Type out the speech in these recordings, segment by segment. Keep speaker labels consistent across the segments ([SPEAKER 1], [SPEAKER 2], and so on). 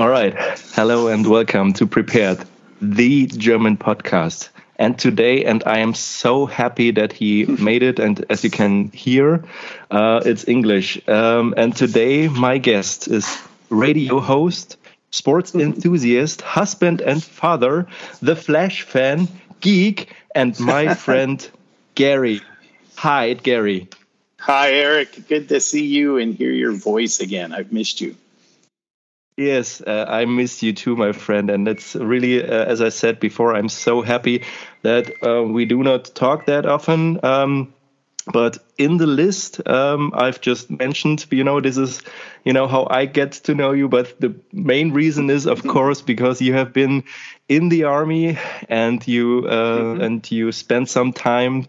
[SPEAKER 1] All right. Hello and welcome to Prepared, the German podcast. And today, and I am so happy that he made it. And as you can hear, uh, it's English. Um, and today, my guest is radio host, sports enthusiast, husband and father, the Flash fan, geek, and my friend Gary. Hi, Gary.
[SPEAKER 2] Hi, Eric. Good to see you and hear your voice again. I've missed you.
[SPEAKER 1] Yes, uh, I miss you too, my friend. And it's really, uh, as I said before, I'm so happy that uh, we do not talk that often. Um, but in the list, um, I've just mentioned, you know, this is, you know, how I get to know you. But the main reason is, of course, because you have been in the army and you uh, mm-hmm. and you spent some time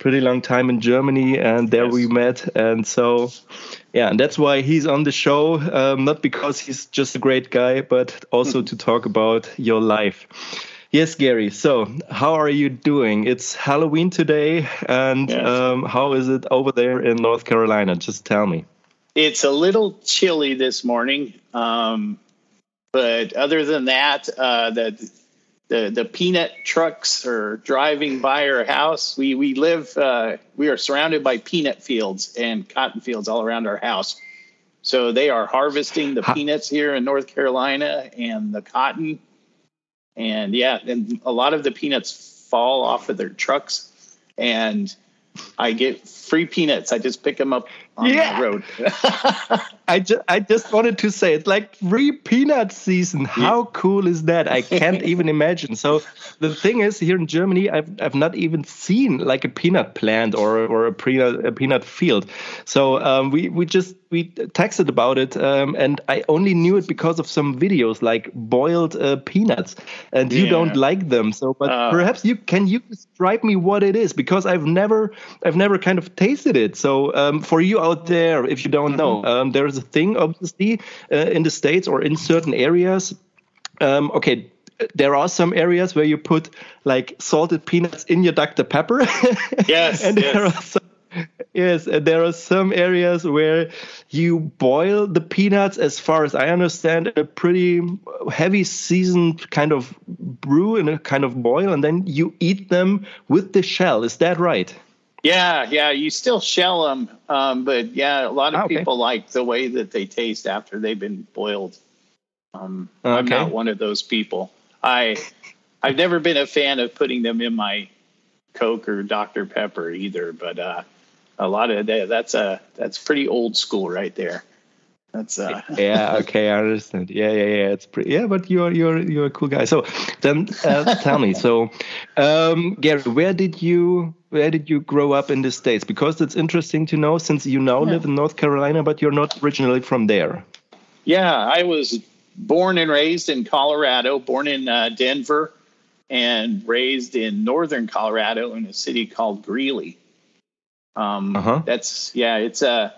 [SPEAKER 1] pretty long time in Germany, and there yes. we met. And so, yeah, and that's why he's on the show. Um, not because he's just a great guy, but also to talk about your life. Yes, Gary. So, how are you doing? It's Halloween today, and yes. um, how is it over there in North Carolina? Just tell me.
[SPEAKER 2] It's a little chilly this morning, um, but other than that, uh, the the the peanut trucks are driving by our house. We we live uh, we are surrounded by peanut fields and cotton fields all around our house. So they are harvesting the peanuts here in North Carolina and the cotton. And yeah, and a lot of the peanuts fall off of their trucks and I get free peanuts. I just pick them up yeah. the road.
[SPEAKER 1] I just I just wanted to say it's like free peanut season. How cool is that? I can't even imagine. So the thing is, here in Germany, I've I've not even seen like a peanut plant or or a peanut a peanut field. So um, we we just we texted about it, um, and I only knew it because of some videos like boiled uh, peanuts, and yeah. you don't like them. So, but uh, perhaps you can you describe me what it is because I've never I've never kind of tasted it. So um, for you out there, if you don't know, mm-hmm. um, there's a thing obviously uh, in the states or in certain areas. Um, okay, there are some areas where you put like salted peanuts in your Dr. Pepper.
[SPEAKER 2] Yes.
[SPEAKER 1] and
[SPEAKER 2] yes.
[SPEAKER 1] there are some Yes, and there are some areas where you boil the peanuts, as far as I understand, a pretty heavy seasoned kind of brew in a kind of boil, and then you eat them with the shell. Is that right?
[SPEAKER 2] Yeah, yeah. You still shell them, um, but yeah, a lot of ah, okay. people like the way that they taste after they've been boiled. Um, okay. I'm not one of those people. I I've never been a fan of putting them in my Coke or Dr Pepper either, but uh, a lot of that, that's a that's pretty old school right there. That's uh
[SPEAKER 1] yeah okay I understand. Yeah yeah yeah it's pretty yeah but you're you're you're a cool guy. So then uh, tell me so um, Gary where did you where did you grow up in the states? Because it's interesting to know since you now yeah. live in North Carolina but you're not originally from there.
[SPEAKER 2] Yeah I was born and raised in Colorado born in uh, Denver and raised in northern Colorado in a city called Greeley. Um, uh-huh. That's yeah, it's uh,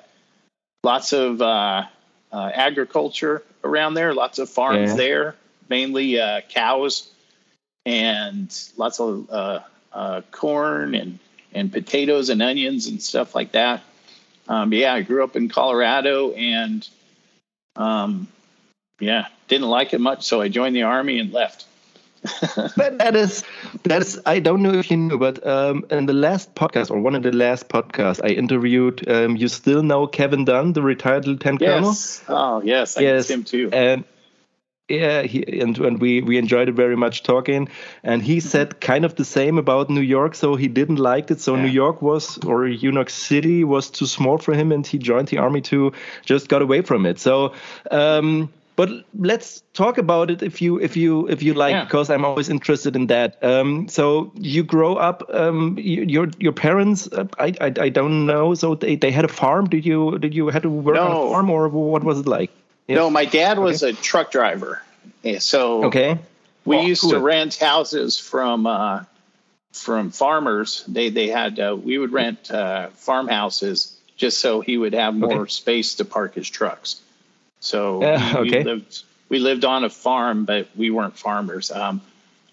[SPEAKER 2] lots of uh, agriculture around there, lots of farms yeah. there, mainly uh, cows, and lots of uh, uh, corn and and potatoes and onions and stuff like that. Um, yeah, I grew up in Colorado and um, yeah, didn't like it much, so I joined the army and left.
[SPEAKER 1] but that is that is I don't know if you knew, but um, in the last podcast or one of the last podcasts I interviewed, um, you still know Kevin Dunn, the retired lieutenant
[SPEAKER 2] yes. colonel. Oh yes, I yes, him too.
[SPEAKER 1] And yeah, he, and, and we we enjoyed it very much talking. And he said kind of the same about New York, so he didn't like it. So yeah. New York was or New York City was too small for him, and he joined the army to just got away from it. So. Um, but let's talk about it if you if you if you like yeah. because i'm always interested in that um, so you grow up um, you, your your parents uh, I, I, I don't know so they, they had a farm did you did you had to work no. on a farm or what was it like
[SPEAKER 2] yeah. no my dad was okay. a truck driver yeah, so
[SPEAKER 1] okay
[SPEAKER 2] we well, used cool. to rent houses from uh, from farmers they they had uh, we would rent uh, farmhouses just so he would have more okay. space to park his trucks so
[SPEAKER 1] we, okay.
[SPEAKER 2] we, lived we lived on a farm, but we weren't farmers. Um,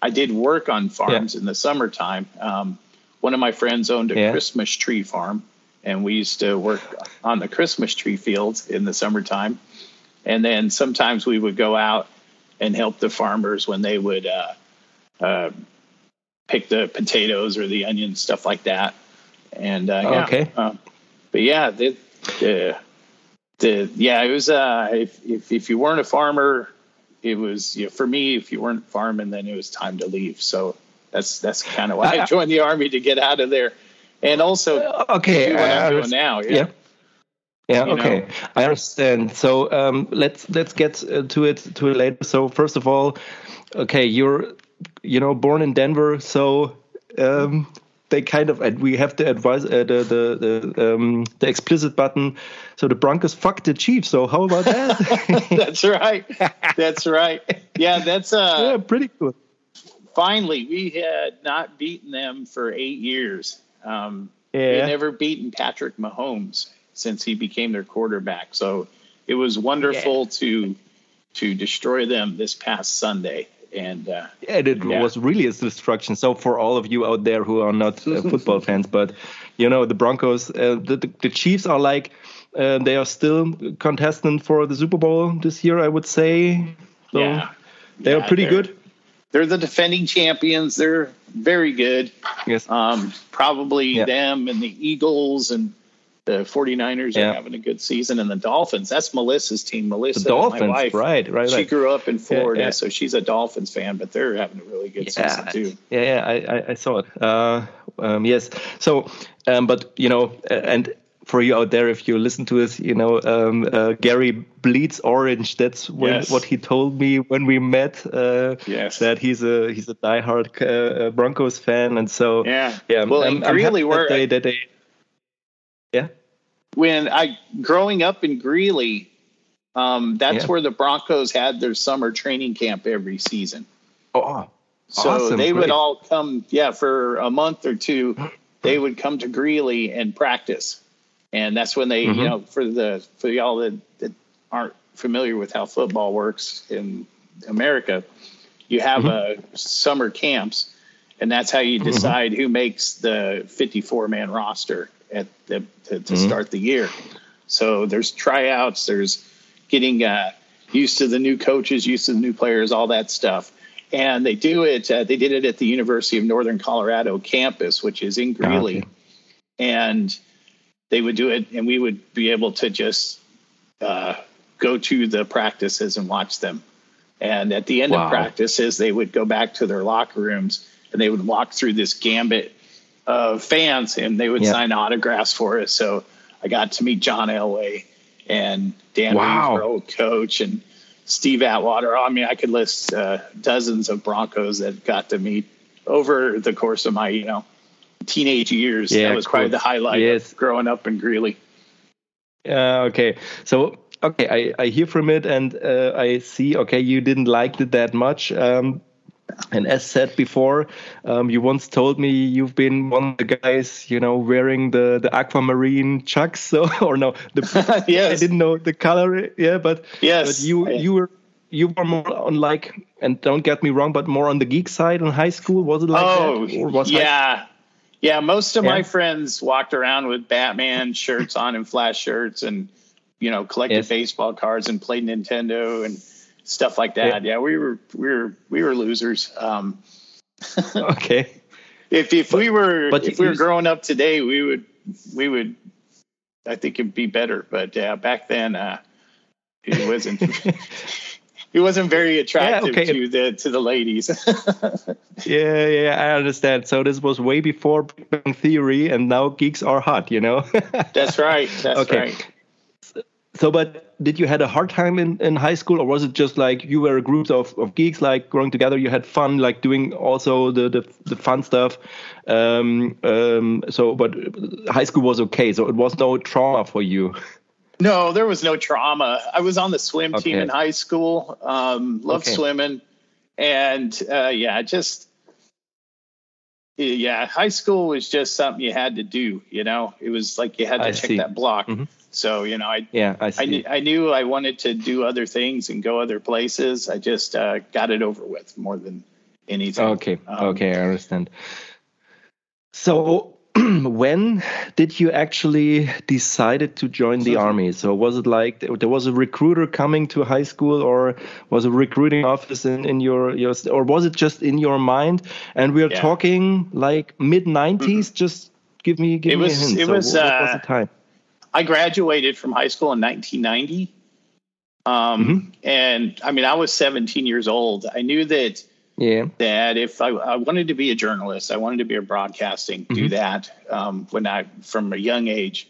[SPEAKER 2] I did work on farms yeah. in the summertime. Um, one of my friends owned a yeah. Christmas tree farm, and we used to work on the Christmas tree fields in the summertime. and then sometimes we would go out and help the farmers when they would uh, uh, pick the potatoes or the onions, stuff like that. And uh, yeah,
[SPEAKER 1] okay,
[SPEAKER 2] uh, but yeah, the, the, yeah, it was uh, if, if if you weren't a farmer, it was you know, for me. If you weren't farming, then it was time to leave. So that's that's kind of why I joined the army to get out of there, and also
[SPEAKER 1] uh, okay,
[SPEAKER 2] what I'm doing now.
[SPEAKER 1] yeah. yeah. Yeah. You okay. Know? I understand. So um, let's let's get uh, to it to it later. So first of all, okay, you're you know born in Denver, so um, they kind of and we have the advise uh, the the the, um, the explicit button. So the Broncos fucked the Chiefs. So how about that?
[SPEAKER 2] that's right. That's right. Yeah, that's uh
[SPEAKER 1] yeah, pretty cool.
[SPEAKER 2] Finally, we had not beaten them for eight years. Um, yeah. We had never beaten Patrick Mahomes since he became their quarterback. So it was wonderful yeah. to to destroy them this past Sunday. And uh,
[SPEAKER 1] yeah, it yeah. was really a destruction. So for all of you out there who are not uh, football fans, but you know the Broncos, uh, the, the, the Chiefs are like uh, they are still contestant for the Super Bowl this year. I would say. So yeah, they are pretty good.
[SPEAKER 2] They're the defending champions. They're very good.
[SPEAKER 1] Yes.
[SPEAKER 2] Um, probably them and the Eagles and the 49ers yeah. are having a good season and the Dolphins. That's Melissa's team. Melissa,
[SPEAKER 1] the Dolphins,
[SPEAKER 2] my wife,
[SPEAKER 1] right, right,
[SPEAKER 2] She
[SPEAKER 1] right.
[SPEAKER 2] grew up in Florida, yeah, yeah. so she's a Dolphins fan, but they're having a really good season too.
[SPEAKER 1] Yeah, yeah, I, I saw it. Uh, um, yes. So, um, but you know, and for you out there, if you listen to this, you know, um, uh, Gary bleeds orange. That's when, yes. what he told me when we met. Uh,
[SPEAKER 2] yes.
[SPEAKER 1] That he's a he's a diehard uh, Broncos fan, and so
[SPEAKER 2] yeah,
[SPEAKER 1] yeah.
[SPEAKER 2] Well, I'm, I'm really,
[SPEAKER 1] that they, that they.
[SPEAKER 2] When I growing up in Greeley, um, that's yeah. where the Broncos had their summer training camp every season.
[SPEAKER 1] Oh,
[SPEAKER 2] so
[SPEAKER 1] awesome.
[SPEAKER 2] they
[SPEAKER 1] Great.
[SPEAKER 2] would all come, yeah, for a month or two. They would come to Greeley and practice, and that's when they, mm-hmm. you know, for the for y'all that, that aren't familiar with how football works in America, you have mm-hmm. a summer camps, and that's how you mm-hmm. decide mm-hmm. who makes the 54 man roster at the, to, to mm-hmm. start the year. So there's tryouts, there's getting uh, used to the new coaches, used to the new players, all that stuff. And they do it. Uh, they did it at the University of Northern Colorado campus, which is in Greeley, okay. and they would do it, and we would be able to just uh, go to the practices and watch them. And at the end wow. of practices, they would go back to their locker rooms and they would walk through this gambit of fans and they would yeah. sign autographs for us. So I got to meet John Elway and Dan wow. Reeves, old coach, and Steve Atwater. I mean, I could list uh, dozens of Broncos that got to meet over the course of my, you know, teenage years. Yeah, that was probably the highlight yes. growing up in Greeley.
[SPEAKER 1] Uh, okay. So, okay, I, I hear from it and uh, I see, okay, you didn't like it that much. Um, and as said before, um, you once told me you've been one of the guys, you know, wearing the the aquamarine chucks. So or no, the, yes. I didn't know the color. Yeah, but
[SPEAKER 2] yes,
[SPEAKER 1] but you you were you were more on like, and don't get me wrong, but more on the geek side in high school. Was it like
[SPEAKER 2] oh,
[SPEAKER 1] that?
[SPEAKER 2] Or was yeah. Yeah, most of yeah. my friends walked around with Batman shirts on and flash shirts and you know collected yes. baseball cards and played Nintendo and stuff like that. Yeah, yeah we were we were we were losers. Um,
[SPEAKER 1] okay.
[SPEAKER 2] If if but, we were but if we were growing up today, we would we would I think it'd be better. But back then uh, it wasn't. He wasn't very attractive yeah, okay. to the to the ladies.
[SPEAKER 1] yeah, yeah, I understand. So this was way before Theory, and now geeks are hot. You know.
[SPEAKER 2] That's right. That's okay. right.
[SPEAKER 1] So, but did you had a hard time in, in high school, or was it just like you were a group of, of geeks, like growing together? You had fun, like doing also the the, the fun stuff. Um, um, so, but high school was okay, so it was no trauma for you.
[SPEAKER 2] No, there was no trauma. I was on the swim okay. team in high school. Um, loved okay. swimming, and uh, yeah, just yeah, high school was just something you had to do. You know, it was like you had to I check see. that block. Mm -hmm. So you know, I
[SPEAKER 1] yeah, I, I,
[SPEAKER 2] knew, I, knew I wanted to do other things and go other places. I just uh, got it over with more than anything.
[SPEAKER 1] Okay, um, okay, I understand. So, when did you actually decided to join the army? So was it like there was a recruiter coming to high school, or was a recruiting office in, in your your, or was it just in your mind? And we are yeah. talking like mid 90s. Mm-hmm. Just give me give it me was, a hint. It so was, what, what was the uh, time?
[SPEAKER 2] I graduated from high school in 1990. Um, mm-hmm. and I mean, I was 17 years old. I knew that
[SPEAKER 1] yeah.
[SPEAKER 2] that if I, I, wanted to be a journalist, I wanted to be a broadcasting, mm-hmm. do that um, when I from a young age,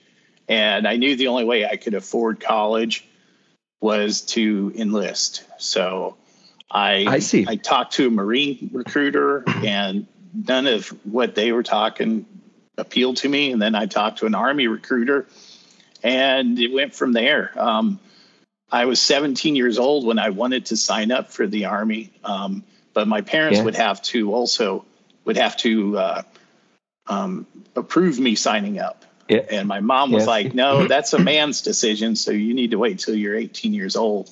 [SPEAKER 2] and I knew the only way I could afford college was to enlist. So I
[SPEAKER 1] I see.
[SPEAKER 2] I talked to a Marine recruiter, and none of what they were talking appealed to me. And then I talked to an Army recruiter, and it went from there. Um, I was 17 years old when I wanted to sign up for the Army. Um, but my parents yeah. would have to also would have to uh, um, approve me signing up.
[SPEAKER 1] Yeah.
[SPEAKER 2] And my mom was like, "No, that's a man's decision. So you need to wait till you're 18 years old."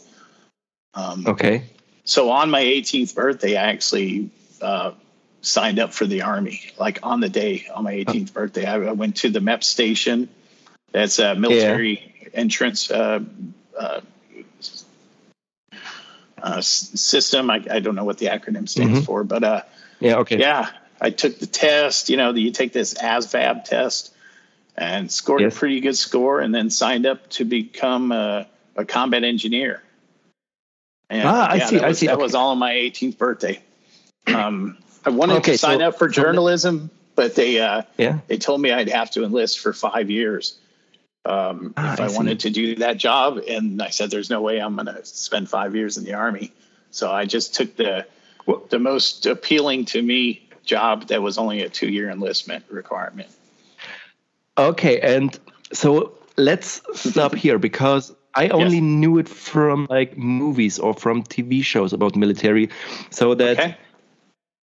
[SPEAKER 1] Um, okay.
[SPEAKER 2] So on my 18th birthday, I actually uh, signed up for the army. Like on the day on my 18th birthday, I, I went to the MEP station. That's a military yeah. entrance uh, uh uh, system. I, I, don't know what the acronym stands mm-hmm. for, but uh,
[SPEAKER 1] yeah, okay,
[SPEAKER 2] yeah. I took the test. You know, you take this ASVAB test and scored yes. a pretty good score, and then signed up to become a, a combat engineer.
[SPEAKER 1] And, ah, yeah, I see.
[SPEAKER 2] That
[SPEAKER 1] I
[SPEAKER 2] was,
[SPEAKER 1] see.
[SPEAKER 2] That
[SPEAKER 1] okay.
[SPEAKER 2] was all on my 18th birthday. Um, I wanted okay, to sign so, up for journalism, but they uh,
[SPEAKER 1] yeah.
[SPEAKER 2] they told me I'd have to enlist for five years um, ah, if I, I wanted to do that job. And I said, there's no way I'm going to spend five years in the army. So I just took the the most appealing to me job that was only a two year enlistment requirement.
[SPEAKER 1] Okay, and so let's stop here because I only yes. knew it from like movies or from TV shows about military. So that okay.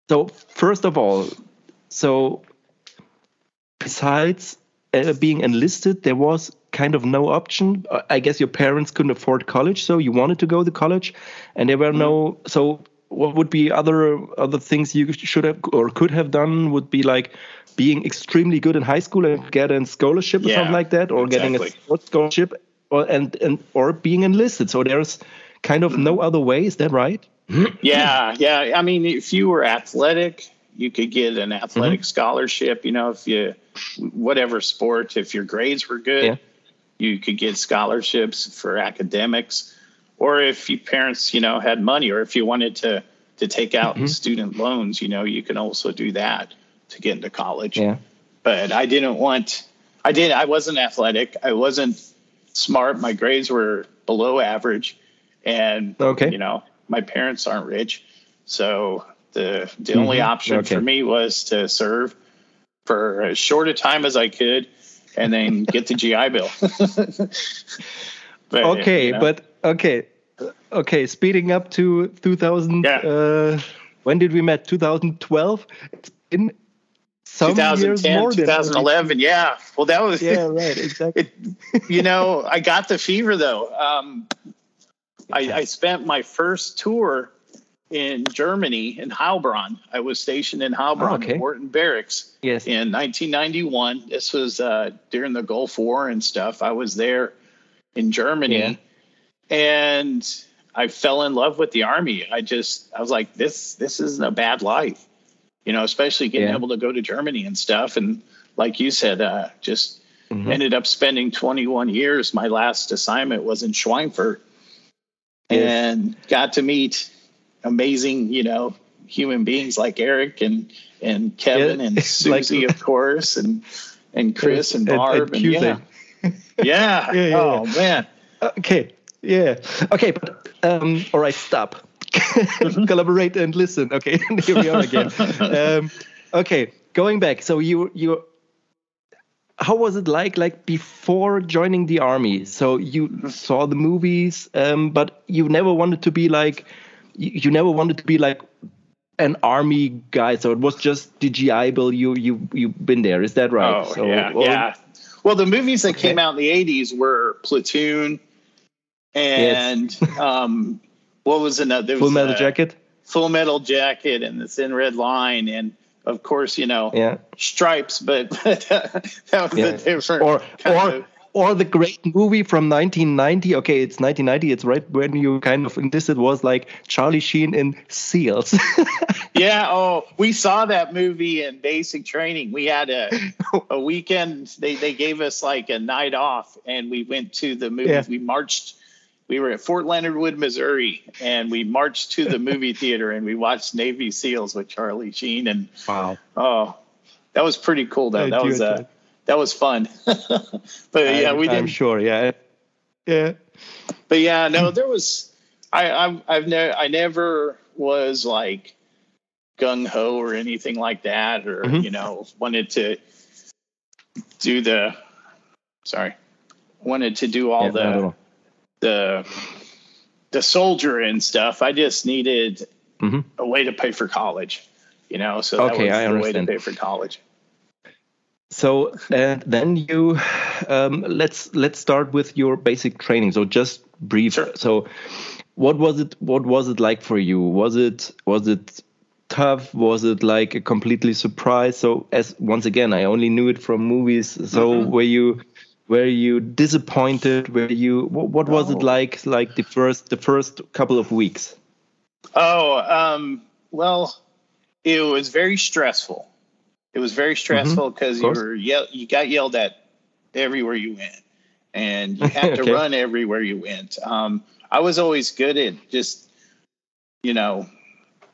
[SPEAKER 1] so first of all, so besides uh, being enlisted, there was kind of no option. Uh, I guess your parents couldn't afford college, so you wanted to go to college, and there were no. Mm-hmm. So what would be other other things you should have or could have done? Would be like being extremely good in high school and get a scholarship or yeah, something like that, or exactly. getting a sports scholarship, or and and or being enlisted. So there's kind of no other way. Is that right?
[SPEAKER 2] yeah, yeah. I mean, if you were athletic, you could get an athletic mm-hmm. scholarship. You know, if you whatever sport, if your grades were good, yeah. you could get scholarships for academics. Or if your parents, you know, had money, or if you wanted to to take out mm-hmm. student loans, you know, you can also do that to get into college.
[SPEAKER 1] Yeah.
[SPEAKER 2] But I didn't want. I did. I wasn't athletic. I wasn't smart. My grades were below average, and
[SPEAKER 1] okay.
[SPEAKER 2] you know, my parents aren't rich, so the the mm-hmm. only option okay. for me was to serve for as short a time as I could, and then get the GI Bill.
[SPEAKER 1] but, okay, you know. but okay, okay. Speeding up to 2000. Yeah. Uh, when did we met? 2012. It's been some 2010, years more
[SPEAKER 2] 2011. yeah. Well, that was
[SPEAKER 1] yeah, right, exactly.
[SPEAKER 2] It, you know, I got the fever though. Um, I, I spent my first tour in Germany in Heilbronn. I was stationed in Heilbronn, oh, okay. Wharton Barracks.
[SPEAKER 1] Yes.
[SPEAKER 2] In 1991, this was uh, during the Gulf War and stuff. I was there in Germany, yeah. and I fell in love with the army. I just, I was like, this, this isn't a bad life, you know, especially getting yeah. able to go to Germany and stuff. And like you said, uh, just mm-hmm. ended up spending 21 years. My last assignment was in Schweinfurt, yes. and got to meet amazing, you know, human beings like Eric and and Kevin yeah, and Susie, like, of course, and and Chris and, and Barb and, and, and yeah. yeah. yeah, yeah. Oh man.
[SPEAKER 1] Okay. Yeah. Okay, but um, all right, stop. Mm-hmm. Collaborate and listen. Okay, here we are again. Um, okay, going back. So you you how was it like like before joining the army so you mm-hmm. saw the movies um, but you never wanted to be like you, you never wanted to be like an army guy, so it was just the GI Bill. You you you've been there, is that right?
[SPEAKER 2] Oh
[SPEAKER 1] so,
[SPEAKER 2] yeah, well, yeah. Well, the movies that okay. came out in the '80s were Platoon, and yes. um, what was another?
[SPEAKER 1] Full Metal Jacket.
[SPEAKER 2] Full Metal Jacket and the Thin Red Line, and of course, you know,
[SPEAKER 1] yeah.
[SPEAKER 2] stripes, but, but uh, that was
[SPEAKER 1] Yeah.
[SPEAKER 2] a different
[SPEAKER 1] or
[SPEAKER 2] kind
[SPEAKER 1] or
[SPEAKER 2] of-
[SPEAKER 1] or the great movie from 1990 okay it's 1990 it's right when you kind of this. It was like charlie sheen in seals
[SPEAKER 2] yeah. Oh, we saw that movie in basic training. We had a a weekend. They they gave us like a night off, and we went to the movie.
[SPEAKER 1] Yeah.
[SPEAKER 2] We marched. We were at Fort Leonard Wood, Missouri, and we marched to the movie theater and we watched Navy SEALs with Charlie Sheen. And
[SPEAKER 1] wow
[SPEAKER 2] oh, that was pretty cool. Though
[SPEAKER 1] I
[SPEAKER 2] that was uh,
[SPEAKER 1] enjoy-
[SPEAKER 2] that was fun. but yeah,
[SPEAKER 1] I'm,
[SPEAKER 2] we
[SPEAKER 1] I'm
[SPEAKER 2] didn't.
[SPEAKER 1] sure yeah yeah
[SPEAKER 2] But yeah, no, there was. I I've, I've never I never was like gung ho or anything like that, or
[SPEAKER 1] Mhm.
[SPEAKER 2] you know wanted to do the. Sorry, wanted to do all
[SPEAKER 1] Yeah,
[SPEAKER 2] the
[SPEAKER 1] all.
[SPEAKER 2] the the soldier and stuff. I just needed
[SPEAKER 1] Mhm.
[SPEAKER 2] a way to pay for college, you know. So that
[SPEAKER 1] Okay,
[SPEAKER 2] was
[SPEAKER 1] I
[SPEAKER 2] the way to pay for college.
[SPEAKER 1] So and then you um, let's let's start with your basic training. So just brief.
[SPEAKER 2] Sure.
[SPEAKER 1] So what was it? What was it like for you? Was it was it tough? Was it like a completely surprise? So as once again, I only knew it from movies. So
[SPEAKER 2] Mhm.
[SPEAKER 1] were you were you disappointed? Were you what, what was it like? Like the first the first couple of weeks.
[SPEAKER 2] Oh, um, well, it was very stressful. It was very stressful because you
[SPEAKER 1] Mm-hmm. course.
[SPEAKER 2] were yell- you got yelled at everywhere you went, and you had to
[SPEAKER 1] Okay.
[SPEAKER 2] run everywhere you went. Um, I was always good at just, you know,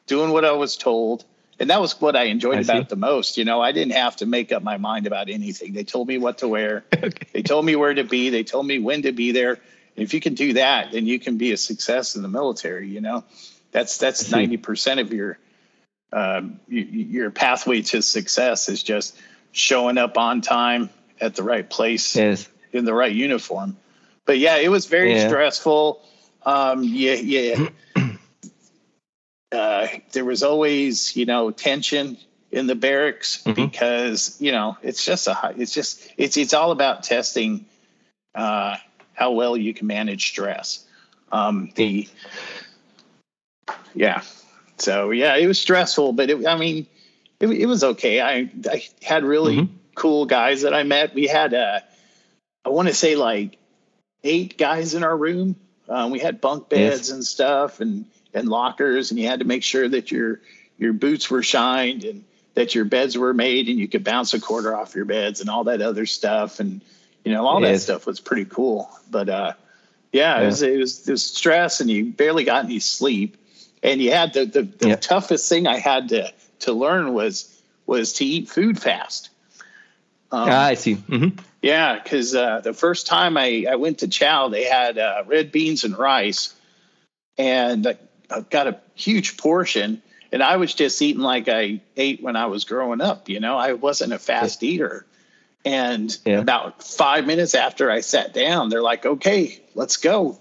[SPEAKER 2] doing what I was told, and that was what I enjoyed
[SPEAKER 1] I
[SPEAKER 2] about
[SPEAKER 1] see.
[SPEAKER 2] the most. You know, I didn't have to make up my mind about anything. They told me what to wear.
[SPEAKER 1] okay.
[SPEAKER 2] They told me where to be. They told me when to be there. If you can do that, then you can be a success in the military. You know, that's that's ninety percent of your um, y- y- your pathway to success is just showing up on time at the right place
[SPEAKER 1] Yes.
[SPEAKER 2] in the right uniform. But yeah, it was very
[SPEAKER 1] Yeah.
[SPEAKER 2] stressful. Um, yeah, yeah. uh, there was always, you know, tension in the barracks
[SPEAKER 1] Mhm.
[SPEAKER 2] because you know it's just a high, it's just it's it's all about testing uh, how well you can manage stress. Um, the yeah, so yeah, it was stressful, but it, I mean, it, it was okay. I I had really
[SPEAKER 1] Mhm.
[SPEAKER 2] cool guys that I met. We had uh, I want to say like eight guys in our room. Um, we had bunk
[SPEAKER 1] Yes.
[SPEAKER 2] beds and stuff and and lockers, and you had to make sure that your your boots were shined and that your beds were made and you could bounce a quarter off your beds and all that other stuff and you know all that stuff was pretty cool. But uh, yeah,
[SPEAKER 1] Yeah.
[SPEAKER 2] It, was, it was it was stress and you barely got any sleep, and you had the the, the
[SPEAKER 1] Yeah.
[SPEAKER 2] toughest thing I had to to learn was was to eat food fast. Um,
[SPEAKER 1] ah, I see. hmm
[SPEAKER 2] yeah, because uh, the first time I, I went to Chow, they had uh, red beans and rice, and I, I got a huge portion. And I was just eating like I ate when I was growing up. You know, I wasn't a fast eater. And
[SPEAKER 1] Yeah.
[SPEAKER 2] about five minutes after I sat down, they're like, "Okay, let's go."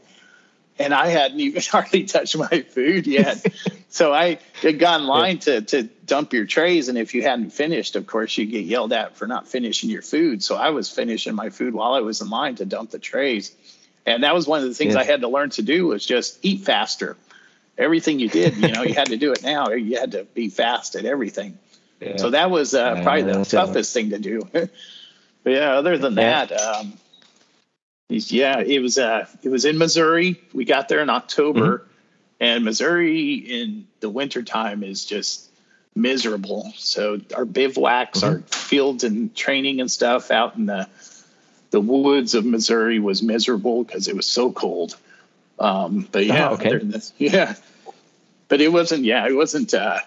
[SPEAKER 2] And I hadn't even hardly touched my food yet. so I had got in line to to dump your trays, and if you hadn't finished, of course, you get yelled at for not finishing your food. So I was finishing my food while I was in line to dump the trays, and that was one of the things
[SPEAKER 1] Yes.
[SPEAKER 2] I had to learn to do was just eat faster. Everything you did, you know, you had to do it now. You had to be fast at everything.
[SPEAKER 1] Yeah.
[SPEAKER 2] So that was uh,
[SPEAKER 1] Yeah,
[SPEAKER 2] probably the toughest thing to do. but yeah, other than
[SPEAKER 1] Yeah.
[SPEAKER 2] that, um, yeah, it was uh, it was in Missouri. We got there in October,
[SPEAKER 1] Mm-hmm.
[SPEAKER 2] and Missouri in the wintertime is just miserable. So our bivouacs, our
[SPEAKER 1] Mm-hmm.
[SPEAKER 2] fields and training and stuff out in the the woods of Missouri was miserable because it was so cold. Um, but yeah,
[SPEAKER 1] Oh, okay.
[SPEAKER 2] yeah, but it wasn't. Yeah, it wasn't. Uh,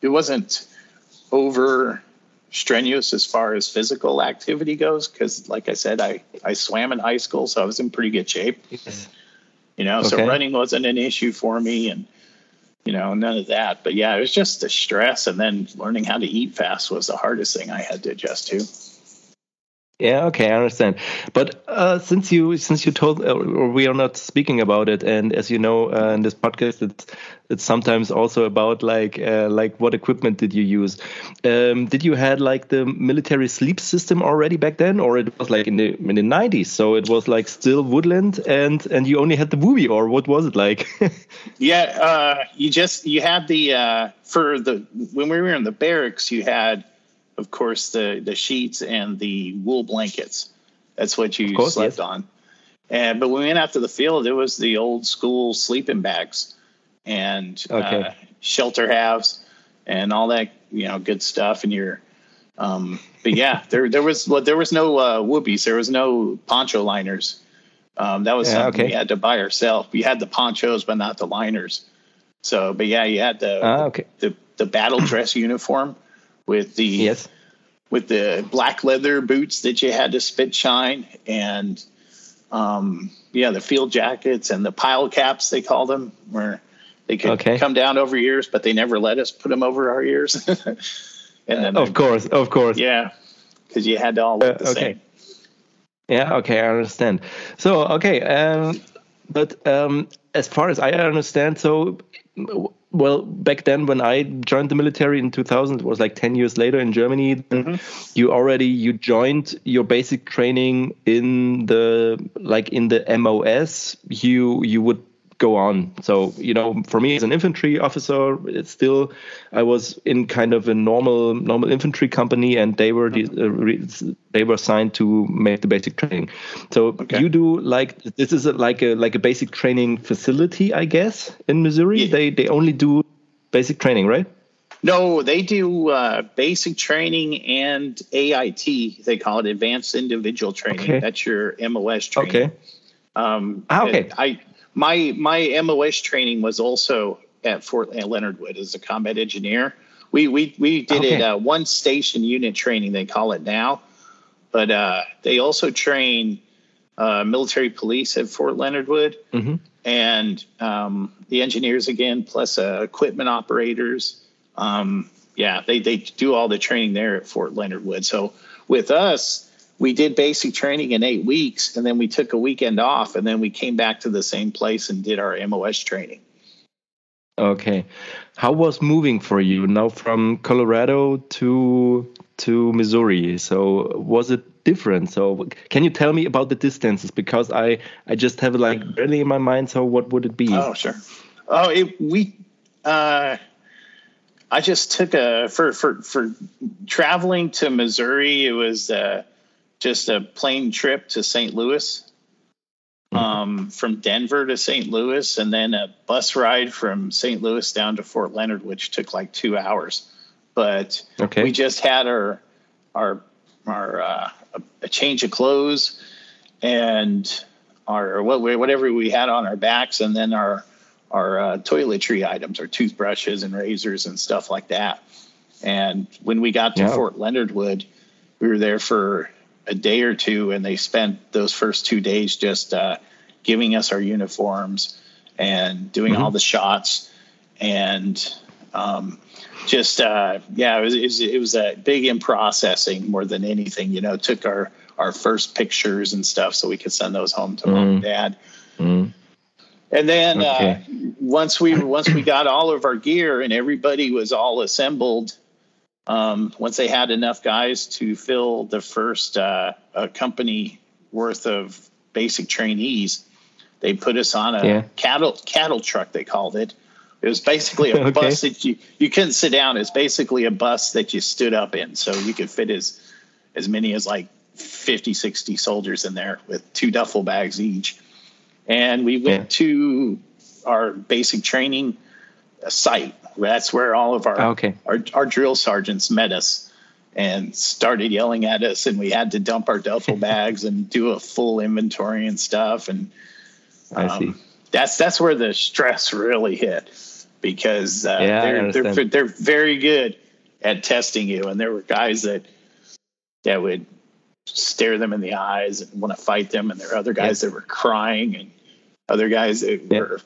[SPEAKER 2] it wasn't over strenuous as far as physical activity goes because like i said i i swam in high school so i was in pretty good shape. You know so running wasn't an issue for me and you know none of that. But yeah it was just the stress and then learning how to eat fast was the hardest thing i had to adjust to
[SPEAKER 1] Yeah, okay, I understand. But uh, since you since you told, uh, we are not speaking about it, and as you know, uh, in this podcast, it's it's sometimes also about like uh, like what equipment did you use? Um, did you had like the military sleep system already back then, or it was like in the in the nineties? So it was like still woodland, and and you only had the Wooby, or what was it like?
[SPEAKER 2] yeah, uh, you just you had the uh, for the when we were in the barracks, you had of course, the the sheets and the wool blankets. That's what you course, slept yes. on. And but when we went out to the field, it was the old school sleeping bags and okay. uh, shelter halves and all that you know good stuff. And your um, but yeah, there there was well, there was no uh, woobies, there was no poncho liners. Um, that was yeah, something okay. we had to buy ourselves. We had the ponchos, but not the liners. So, but yeah, you had the uh, okay. the, the battle dress uniform with the
[SPEAKER 1] yes.
[SPEAKER 2] with the black leather boots that you had to spit shine and um, yeah the field jackets and the pile caps they called them where they could okay. come down over ears but they never let us put them over our ears and
[SPEAKER 1] then of course of course
[SPEAKER 2] yeah because you had to all look uh, the okay. same
[SPEAKER 1] yeah okay i understand so okay um, but um, as far as i understand so well back then when i joined the military in 2000 it was like 10 years later in germany mm-hmm. you already you joined your basic training in the like in the mos you you would go on. So, you know, for me as an infantry officer, it's still I was in kind of a normal normal infantry company, and they were uh, they were assigned to make the basic training. So okay. you do like this is a, like a like a basic training facility, I guess, in Missouri. Yeah. They they only do basic training, right?
[SPEAKER 2] No, they do uh, basic training and AIT. They call it Advanced Individual Training. Okay. That's your MOS training.
[SPEAKER 1] Okay.
[SPEAKER 2] Um, ah, okay. I my my MOS training was also at Fort Leonard Wood as a combat engineer. We we we did okay. it uh, one station unit training they call it now, but uh, they also train uh, military police at Fort Leonard Wood mm-hmm. and um, the engineers again plus uh, equipment operators. Um, yeah, they they do all the training there at Fort Leonard Wood. So with us, we did basic training in eight weeks and then we took a weekend off and then we came back to the same place and did our MOS training.
[SPEAKER 1] Okay. How was moving for you now from Colorado to to Missouri? So was it different? So can you tell me about the distances because I I just have it like really in my mind so what would it be?
[SPEAKER 2] Oh, sure. Oh, it, we uh I just took a for for for traveling to Missouri it was uh just a plane trip to St. Louis mm-hmm. um, from Denver to St. Louis, and then a bus ride from St. Louis down to Fort Leonard, which took like two hours. But okay. we just had our our our uh, a change of clothes and our whatever we had on our backs, and then our our uh, toiletry items, our toothbrushes and razors and stuff like that. And when we got to yeah. Fort Leonard Wood, we were there for a day or two, and they spent those first two days just uh, giving us our uniforms and doing mm-hmm. all the shots and um, just uh, yeah, it was, it was, it was a big in processing more than anything. You know, took our our first pictures and stuff so we could send those home to mm. mom and dad. Mm. And then uh, okay. uh, once we once we got all of our gear and everybody was all assembled um, once they had enough guys to fill the first uh, company worth of basic trainees, they put us on a yeah. cattle cattle truck. They called it. It was basically a okay. bus that you you couldn't sit down. It's basically a bus that you stood up in, so you could fit as as many as like 50, 60 soldiers in there with two duffel bags each. And we went yeah. to our basic training site that's where all of our, okay. our our drill sergeants met us and started yelling at us, and we had to dump our duffel bags and do a full inventory and stuff. And um, I see. That's that's where the stress really hit because uh, yeah, they're, they're they're very good at testing you, and there were guys that that would stare them in the eyes and want to fight them, and there were other guys that were crying and other guys that were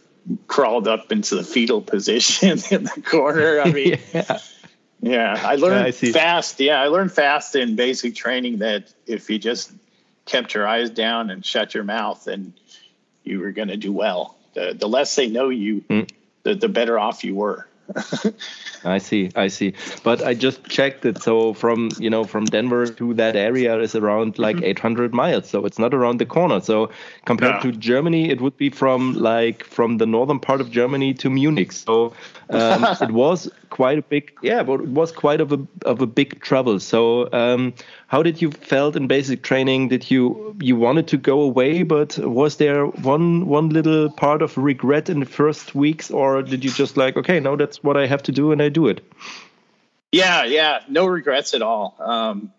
[SPEAKER 2] crawled up into the fetal position in the corner. I mean, yeah. Yeah, I learned I fast. Yeah, I learned fast in basic training that if you just kept your eyes down and shut your mouth, then you were going to do well. The the less they know you, mm. the the better off you were.
[SPEAKER 1] I see, I see. But I just checked it. So from you know from Denver to that area is around like mm-hmm. 800 miles. So it's not around the corner. So compared yeah. to Germany, it would be from like from the northern part of Germany to Munich. So um, it was quite a big yeah, but it was quite of a of a big trouble. So um, how did you felt in basic training? Did you you wanted to go away, but was there one one little part of regret in the first weeks, or did you just like okay, no, that's what I have to do and I do it?
[SPEAKER 2] Yeah, yeah, no regrets at all. Um,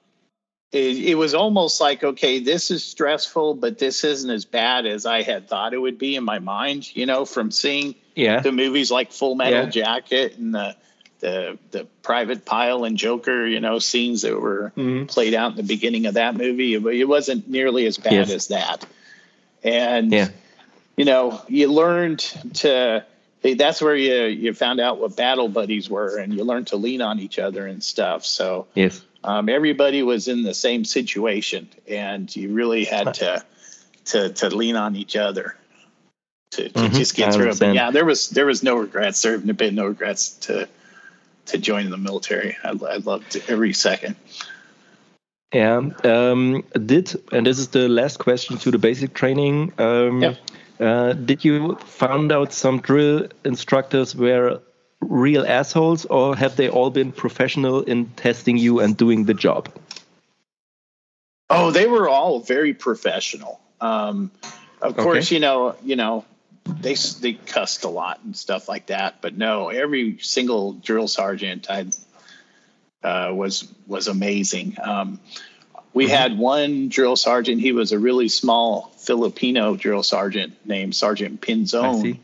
[SPEAKER 2] it, it, was almost like okay, this is stressful, but this isn't as bad as I had thought it would be in my mind. You know, from seeing yeah. the movies like Full Metal yeah. Jacket and the the the private Pyle and Joker, you know, scenes that were mm-hmm. played out in the beginning of that movie. It wasn't nearly as bad yes. as that. And yeah. you know, you learned to that's where you you found out what battle buddies were and you learned to lean on each other and stuff. So
[SPEAKER 1] yes.
[SPEAKER 2] Um, everybody was in the same situation and you really had to to to lean on each other to, to mm-hmm. just get through it. But yeah, there was there was no regrets. There have been no regrets to to join the military. I, I loved every second.
[SPEAKER 1] Yeah. Um, did and this is the last question to the basic training. Um, yeah. uh, did you find out some drill instructors were real assholes, or have they all been professional in testing you and doing the job?
[SPEAKER 2] Oh, they were all very professional. Um, of okay. course, you know, you know, they they cussed a lot and stuff like that. But no, every single drill sergeant I uh, was was amazing. Um, we mm-hmm. had one drill sergeant. He was a really small Filipino drill sergeant named Sergeant Pinzone,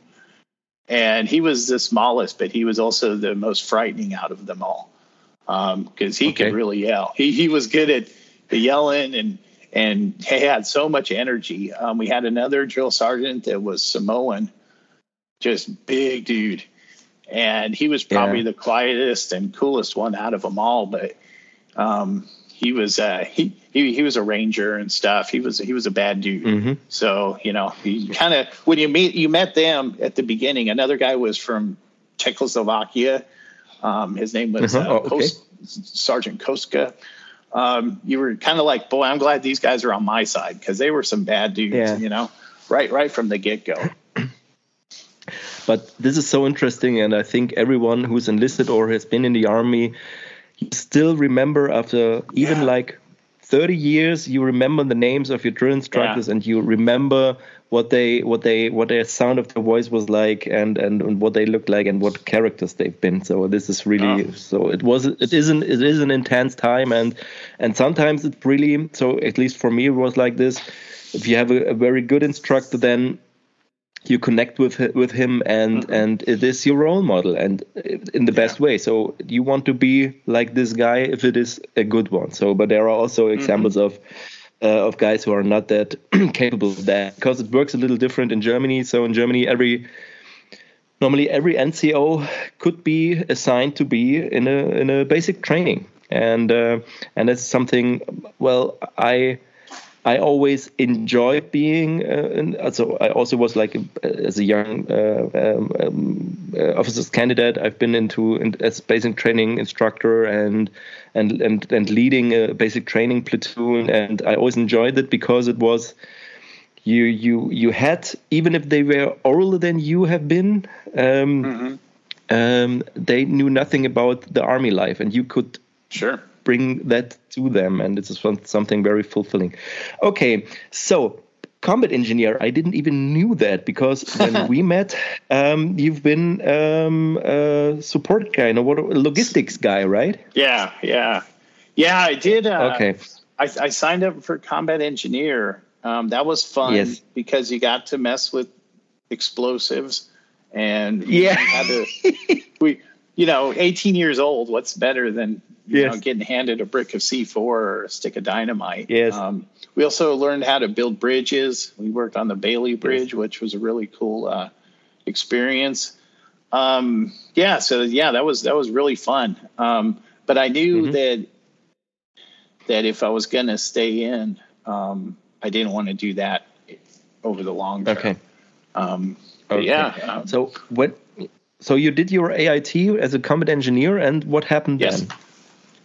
[SPEAKER 2] and he was the smallest, but he was also the most frightening out of them all because um, he okay. could really yell. He he was good at yelling and and he had so much energy. Um, we had another drill sergeant that was Samoan, just big dude, and he was probably yeah. the quietest and coolest one out of them all. But um, he was uh, he, he he was a ranger and stuff. He was he was a bad dude. Mm-hmm. So you know, he kind of when you meet you met them at the beginning. Another guy was from Czechoslovakia. Um, his name was uh-huh. uh, oh, okay. Sergeant Koska um, you were kind of like, boy, I'm glad these guys are on my side because they were some bad dudes, yeah. you know, right, right from the get go.
[SPEAKER 1] But this is so interesting, and I think everyone who's enlisted or has been in the army, you still remember after even yeah. like 30 years, you remember the names of your drill instructors, yeah. and you remember what they what they what their sound of their voice was like and, and and what they looked like and what characters they've been so this is really oh. so it was it isn't it is an intense time and and sometimes it's really so at least for me it was like this if you have a, a very good instructor then you connect with with him and mm-hmm. and it is your role model and in the yeah. best way so you want to be like this guy if it is a good one so but there are also mm-hmm. examples mm-hmm. of uh, of guys who are not that capable of that because it works a little different in Germany. So in Germany, every normally every NCO could be assigned to be in a in a basic training, and uh, and that's something. Well, I I always enjoyed being. Uh, so I also was like as a young uh, um, um, uh, officers candidate. I've been into in, as basic training instructor and and and and leading a basic training platoon, and I always enjoyed it because it was you you you had even if they were older than you have been. Um, mm-hmm. um, they knew nothing about the army life, and you could
[SPEAKER 2] sure
[SPEAKER 1] bring that to them, and it's something very fulfilling. Okay, so combat engineer. I didn't even knew that because when we met, um, you've been um, a support guy, no, what logistics guy, right?
[SPEAKER 2] Yeah, yeah, yeah. I did. Uh, okay. I, I, signed up for combat engineer. Um, that was fun yes. because you got to mess with explosives and
[SPEAKER 1] yeah,
[SPEAKER 2] to, we you know 18 years old. What's better than you yes. know, getting handed a brick of C4 or a stick of dynamite.
[SPEAKER 1] Yes.
[SPEAKER 2] Um, we also learned how to build bridges. We worked on the Bailey Bridge, yes. which was a really cool uh, experience. Um, yeah, so yeah, that was that was really fun. Um, but I knew mm-hmm. that that if I was going to stay in, um, I didn't want to do that over the long term.
[SPEAKER 1] Okay.
[SPEAKER 2] Um, okay. Yeah.
[SPEAKER 1] Um, so what? So you did your AIT as a combat engineer, and what happened yes. then?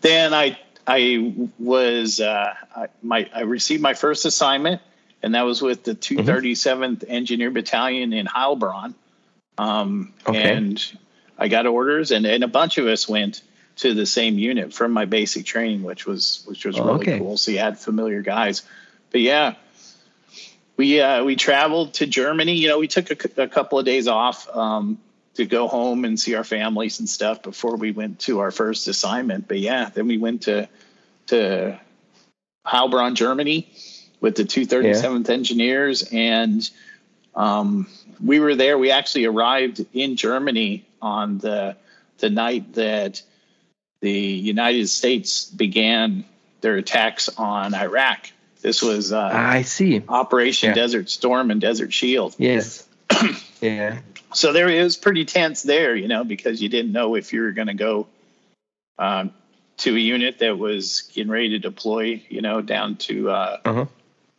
[SPEAKER 2] Then I I was uh, I, my I received my first assignment, and that was with the 237th mm-hmm. Engineer Battalion in Heilbronn. Um, okay. And I got orders, and, and a bunch of us went to the same unit from my basic training, which was which was really okay. cool. So you had familiar guys, but yeah, we uh, we traveled to Germany. You know, we took a, a couple of days off um, to go home and see our families and stuff before we went to our first assignment. But yeah, then we went to to Heilbronn, Germany, with the 237th yeah. Engineers, and um, we were there. We actually arrived in Germany on the the night that the United States began their attacks on Iraq. This was uh,
[SPEAKER 1] I see
[SPEAKER 2] Operation yeah. Desert Storm and Desert Shield.
[SPEAKER 1] Yes. yeah.
[SPEAKER 2] So there it was pretty tense there, you know, because you didn't know if you were going to go um, to a unit that was getting ready to deploy, you know, down to uh, uh-huh.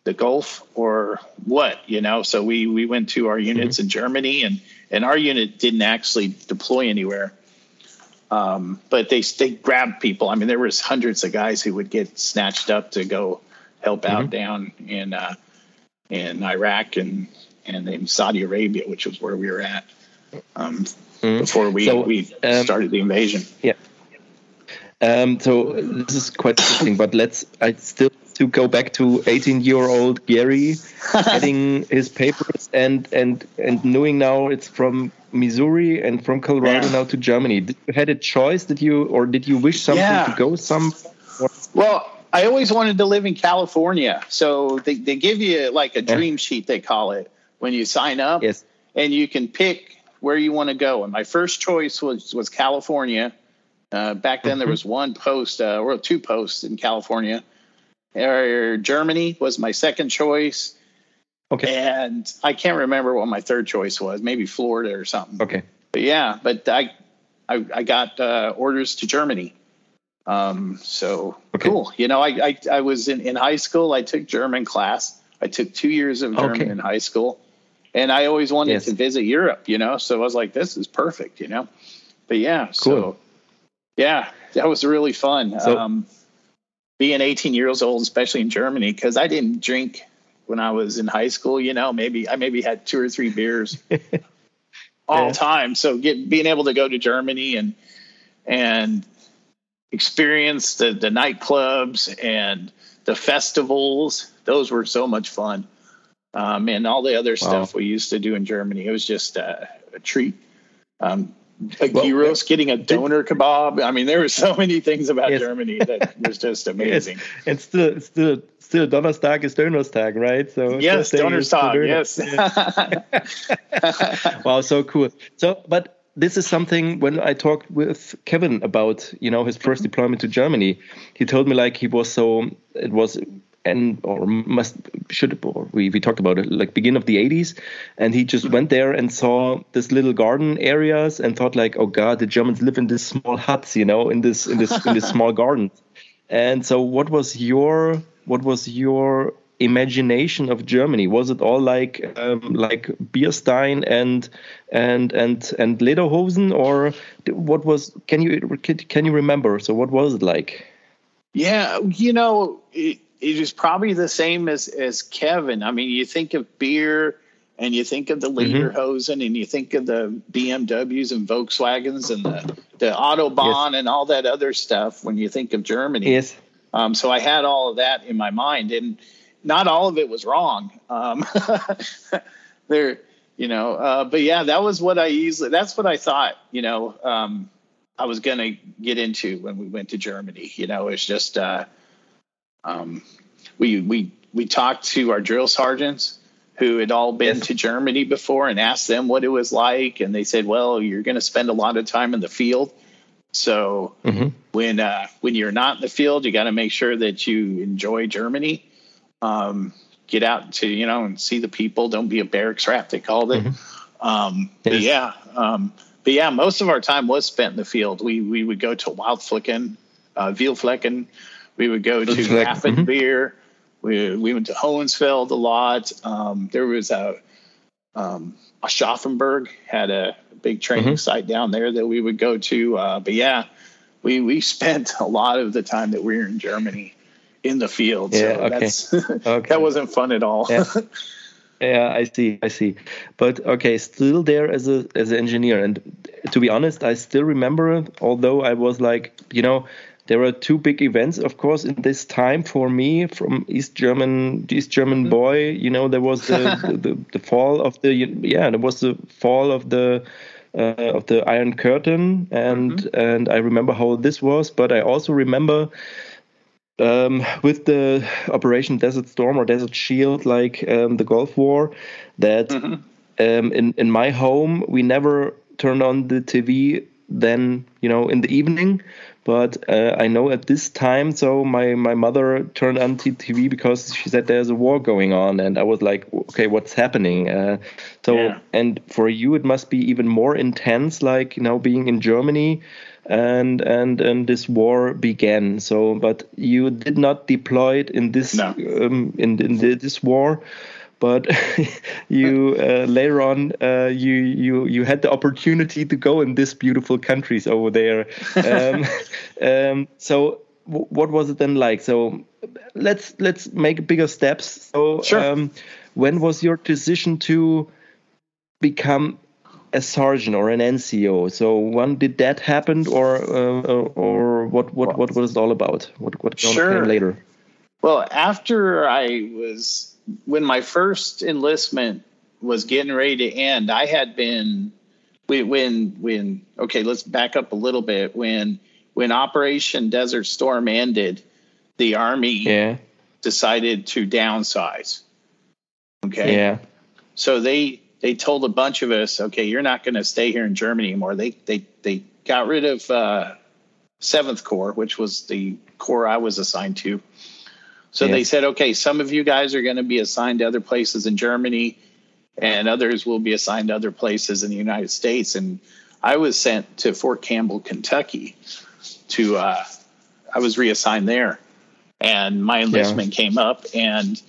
[SPEAKER 2] the Gulf or what, you know. So we we went to our units mm-hmm. in Germany, and and our unit didn't actually deploy anywhere. Um, but they they grabbed people. I mean, there was hundreds of guys who would get snatched up to go help out mm-hmm. down in uh, in Iraq and and in Saudi Arabia, which was where we were at um, mm-hmm. before we so, we um, started the invasion.
[SPEAKER 1] Yeah. Um, so this is quite interesting, but let's I still to go back to 18 year old Gary getting his papers and and and knowing now it's from Missouri and from Colorado yeah. now to Germany. Did you had a choice? Did you or did you wish something yeah. to go some?
[SPEAKER 2] Well, I always wanted to live in California, so they they give you like a dream yeah. sheet they call it when you sign up.
[SPEAKER 1] Yes,
[SPEAKER 2] and you can pick where you want to go. And my first choice was was California. Uh, back then, mm-hmm. there was one post uh, or two posts in California. Or Germany was my second choice
[SPEAKER 1] Okay.
[SPEAKER 2] And I can't remember what my third choice was, maybe Florida or something.
[SPEAKER 1] Okay.
[SPEAKER 2] But yeah, but I I, I got uh, orders to Germany. Um, so okay. cool. You know, I, I, I was in, in high school. I took German class. I took two years of German okay. in high school, and I always wanted yes. to visit Europe. You know, so I was like, this is perfect. You know, but yeah, cool. so yeah, that was really fun. So, um, being 18 years old, especially in Germany, because I didn't drink when I was in high school. You know, maybe I maybe had two or three beers all yeah. time. So get being able to go to Germany and and experience the the nightclubs and the festivals. Those were so much fun. Um, and all the other wow. stuff we used to do in Germany. It was just uh, a treat. Um, a well, gyros, getting a doner kebab. I mean, there were so many things about yes. Germany that was just amazing.
[SPEAKER 1] yes. And still, still, still, Donnerstag is Donnerstag, right?
[SPEAKER 2] So yes, Donnerstag. Yes.
[SPEAKER 1] wow, so cool. So, but this is something when I talked with Kevin about, you know, his 1st mm-hmm. deployment to Germany. He told me like he was so it was and or must should or we, we talked about it like beginning of the 80s and he just went there and saw this little garden areas and thought like oh god the germans live in these small huts you know in this in this in this small garden. And so what was your what was your imagination of germany? Was it all like um, like bierstein and and and and lederhosen or what was can you can you remember? So what was it like?
[SPEAKER 2] Yeah you know it, it is probably the same as as Kevin. I mean, you think of beer and you think of the Lederhosen mm-hmm. and you think of the BMWs and Volkswagens and the the Autobahn yes. and all that other stuff when you think of Germany.
[SPEAKER 1] Yes.
[SPEAKER 2] Um, so I had all of that in my mind, and not all of it was wrong. Um, there, you know, uh, but yeah, that was what I easily. That's what I thought. You know, um, I was going to get into when we went to Germany. You know, it's just. Uh, um, we we we talked to our drill sergeants who had all been yes. to Germany before and asked them what it was like, and they said, "Well, you're going to spend a lot of time in the field." So mm-hmm. when uh, when you're not in the field, you got to make sure that you enjoy Germany. Um, get out to you know and see the people. Don't be a barracks rat. They called it. Mm-hmm. Um, yes. yeah, um, but yeah, most of our time was spent in the field. We we would go to Wildflecken, uh, Veelflecken. We would go to Grafenwöhr. Mm-hmm. We we went to Hohenfels a lot. Um, there was a um, Aschaffenburg had a big training mm-hmm. site down there that we would go to. Uh, but yeah, we we spent a lot of the time that we were in Germany in the field. Yeah, so okay. okay. that wasn't fun at all.
[SPEAKER 1] Yeah. yeah. I see, I see. But okay, still there as a as an engineer, and to be honest, I still remember. Although I was like, you know, there are two big events, of course, in this time for me from East German, East German mm-hmm. boy. You know, there was the, the, the, the, fall of the yeah, there was the fall of the uh, of the Iron Curtain, and mm-hmm. and I remember how this was, but I also remember. Um, with the Operation Desert Storm or Desert Shield, like um, the Gulf War, that mm-hmm. um, in in my home we never turned on the TV then you know in the evening but uh, I know at this time, so my, my mother turned on TV because she said there's a war going on, and I was like, okay, what's happening? Uh, so, yeah. and for you, it must be even more intense, like you know, being in Germany, and and and this war began. So, but you did not deploy it in this no. um, in, in this war but you uh, later on uh, you you you had the opportunity to go in these beautiful countries over there. Um, um, so what was it then like? So let's let's make bigger steps. So
[SPEAKER 2] sure. um,
[SPEAKER 1] when was your decision to become a sergeant or an NCO? So when did that happen, or uh, or what what what was it all about? What what
[SPEAKER 2] sure.
[SPEAKER 1] came later?
[SPEAKER 2] Well, after I was when my first enlistment was getting ready to end, I had been when when okay, let's back up a little bit. When when Operation Desert Storm ended, the army
[SPEAKER 1] yeah.
[SPEAKER 2] decided to downsize. Okay.
[SPEAKER 1] Yeah.
[SPEAKER 2] So they they told a bunch of us, okay, you're not going to stay here in Germany anymore. They they they got rid of uh, Seventh Corps, which was the corps I was assigned to, so they said, okay, some of you guys are going to be assigned to other places in Germany, and others will be assigned to other places in the United States. And I was sent to Fort Campbell, Kentucky, to uh, I was reassigned there, and my enlistment yeah. came up, and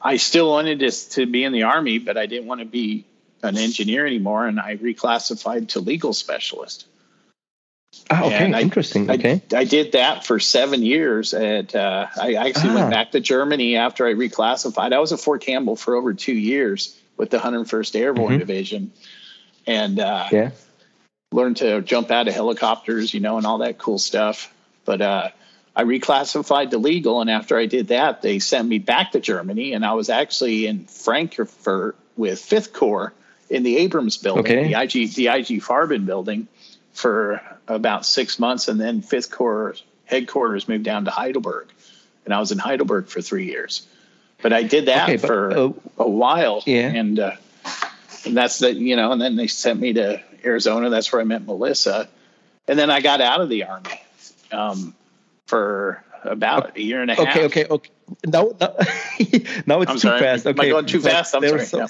[SPEAKER 2] I still wanted to, to be in the army, but I didn't want to be an engineer anymore, and I reclassified to legal specialist.
[SPEAKER 1] Oh, okay, I, interesting. Okay,
[SPEAKER 2] I, I, did that for seven years. At uh, I actually ah. went back to Germany after I reclassified. I was at Fort Campbell for over two years with the 101st Airborne mm-hmm. Division, and uh,
[SPEAKER 1] yeah,
[SPEAKER 2] learned to jump out of helicopters, you know, and all that cool stuff. But uh, I reclassified to legal, and after I did that, they sent me back to Germany, and I was actually in Frankfurt with Fifth Corps in the Abrams building, okay. the IG the IG Farben building for about six months, and then Fifth Corps headquarters moved down to Heidelberg, and I was in Heidelberg for three years. But I did that okay, but, for uh, a while,
[SPEAKER 1] yeah.
[SPEAKER 2] and uh, and that's the you know, and then they sent me to Arizona. That's where I met Melissa, and then I got out of the army um, for about okay. a year and a half.
[SPEAKER 1] Okay, okay, okay. Now, now, now it's I'm too
[SPEAKER 2] sorry.
[SPEAKER 1] fast. Okay,
[SPEAKER 2] Am I going too fast? I'm sorry.
[SPEAKER 1] Some,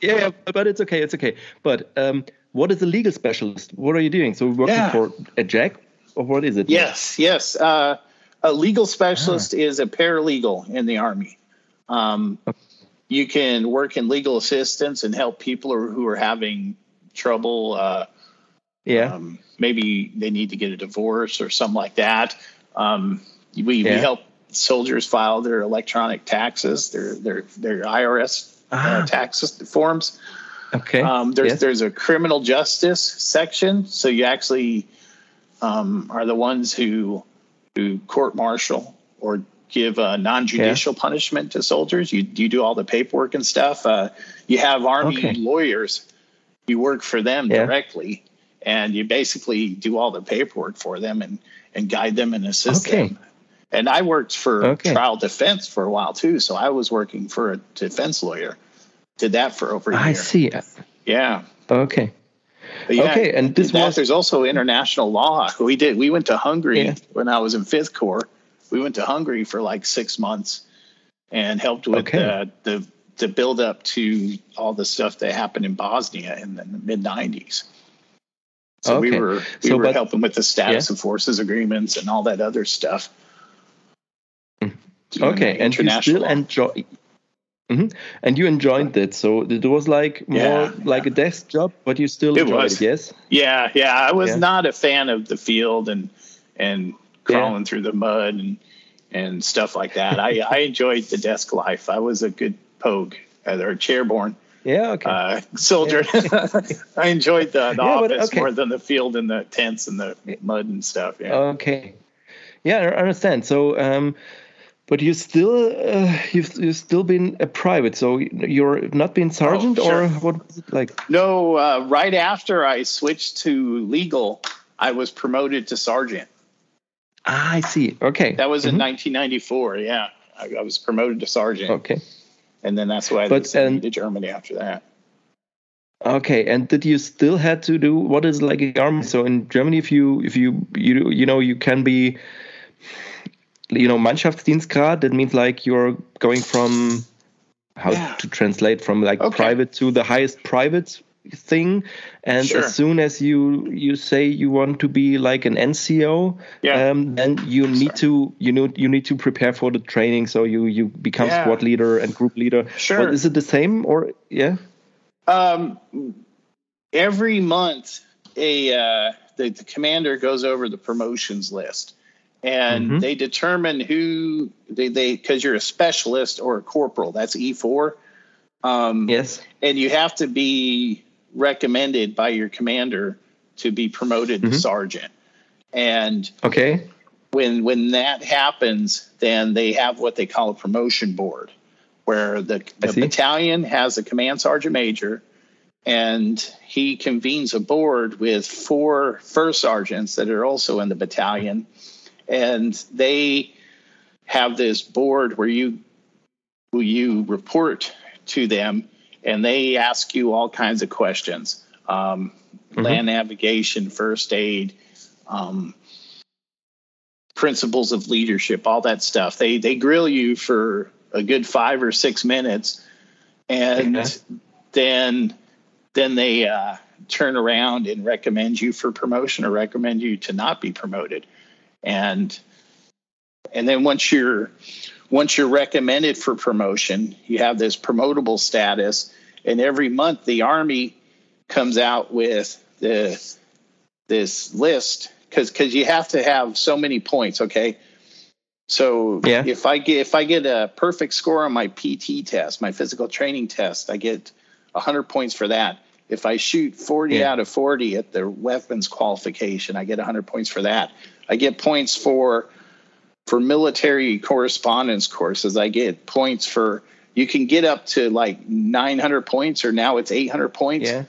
[SPEAKER 1] yeah. yeah, but it's okay. It's okay. But um, what is a legal specialist? What are you doing? So we're working yeah. for a JAG, or what is it?
[SPEAKER 2] Yes, yes. Uh, a legal specialist ah. is a paralegal in the army. Um, okay. You can work in legal assistance and help people who are having trouble. Uh,
[SPEAKER 1] yeah.
[SPEAKER 2] Um, maybe they need to get a divorce or something like that. Um, we, yeah. we help soldiers file their electronic taxes, their their their IRS uh, ah. uh, tax forms.
[SPEAKER 1] Okay.
[SPEAKER 2] Um, there's yes. there's a criminal justice section, so you actually um, are the ones who who court martial or give a non-judicial yeah. punishment to soldiers. You you do all the paperwork and stuff. Uh, you have army okay. lawyers. You work for them yeah. directly, and you basically do all the paperwork for them and and guide them and assist okay. them. And I worked for okay. trial defense for a while too, so I was working for a defense lawyer did that for over a year.
[SPEAKER 1] I see. It.
[SPEAKER 2] Yeah.
[SPEAKER 1] Okay.
[SPEAKER 2] Yeah,
[SPEAKER 1] okay, and this
[SPEAKER 2] that,
[SPEAKER 1] was
[SPEAKER 2] there's also international law. We did. We went to Hungary yeah. when I was in Fifth Corps. We went to Hungary for like six months and helped with okay. uh, the the build up to all the stuff that happened in Bosnia in the mid '90s. So okay. we were we so, were but, helping with the status yeah. of forces agreements and all that other stuff.
[SPEAKER 1] Mm. Okay, and you still enjoy. Mm-hmm. And you enjoyed it, so it was like more yeah, like yeah. a desk job, but you still it enjoyed was. it, yes?
[SPEAKER 2] Yeah, yeah. I was not a fan of the field and and crawling through the mud and and stuff like that. I I enjoyed the desk life. I was a good pogue or chairborne.
[SPEAKER 1] Yeah, okay.
[SPEAKER 2] Uh, soldier. Yeah. I enjoyed the, the yeah, office okay. more than the field and the tents and the mud and stuff. Yeah.
[SPEAKER 1] Okay. Yeah, I understand. So, um, but you still uh, you've you've still been a private, so you're not been sergeant oh, sure. or what was it like?
[SPEAKER 2] No, uh, right after I switched to legal, I was promoted to sergeant.
[SPEAKER 1] Ah, I see. Okay.
[SPEAKER 2] That was mm-hmm. in 1994. Yeah, I, I was promoted to sergeant.
[SPEAKER 1] Okay
[SPEAKER 2] and then that's why I sent me to Germany after that.
[SPEAKER 1] Okay, and did you still had to do what is like a army? So in Germany, if you if you you you know you can be, you know, Mannschaftsdienstgrad. That means like you're going from how yeah. to translate from like okay. private to the highest private thing and sure. as soon as you you say you want to be like an nco yeah. um, then you need Sorry. to you know you need to prepare for the training so you you become yeah. squad leader and group leader
[SPEAKER 2] sure
[SPEAKER 1] but is it the same or yeah
[SPEAKER 2] um every month a uh, the, the commander goes over the promotions list and mm-hmm. they determine who they they because you're a specialist or a corporal that's e4
[SPEAKER 1] um, yes
[SPEAKER 2] and you have to be recommended by your commander to be promoted mm-hmm. to sergeant. And
[SPEAKER 1] okay,
[SPEAKER 2] when when that happens, then they have what they call a promotion board, where the, the battalion has a command sergeant major, and he convenes a board with four first sergeants that are also in the battalion, and they have this board where you who you report to them and they ask you all kinds of questions um, mm-hmm. land navigation, first aid, um, principles of leadership, all that stuff. They they grill you for a good five or six minutes, and okay. then then they uh, turn around and recommend you for promotion or recommend you to not be promoted, and and then once you're once you're recommended for promotion, you have this promotable status, and every month the Army comes out with the this list because because you have to have so many points. Okay, so yeah. if I get if I get a perfect score on my PT test, my physical training test, I get hundred points for that. If I shoot 40 yeah. out of 40 at the weapons qualification, I get 100 points for that. I get points for for military correspondence courses, I get points for you can get up to like 900 points or now it's 800 points.
[SPEAKER 1] Yeah.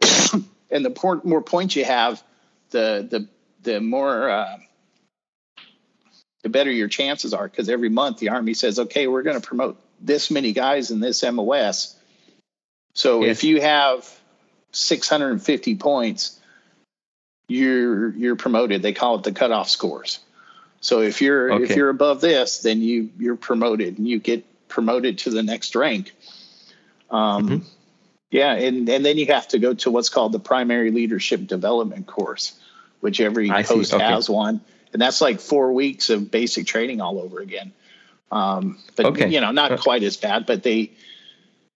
[SPEAKER 2] and the more points you have, the the the more uh, the better your chances are because every month the army says, okay, we're going to promote this many guys in this MOS. So yes. if you have 650 points, you're you're promoted. They call it the cutoff scores. So if you're okay. if you're above this, then you you're promoted and you get promoted to the next rank. Um, mm-hmm. Yeah, and and then you have to go to what's called the primary leadership development course, which every I post okay. has one, and that's like four weeks of basic training all over again. Um, but okay. you know, not uh, quite as bad, but they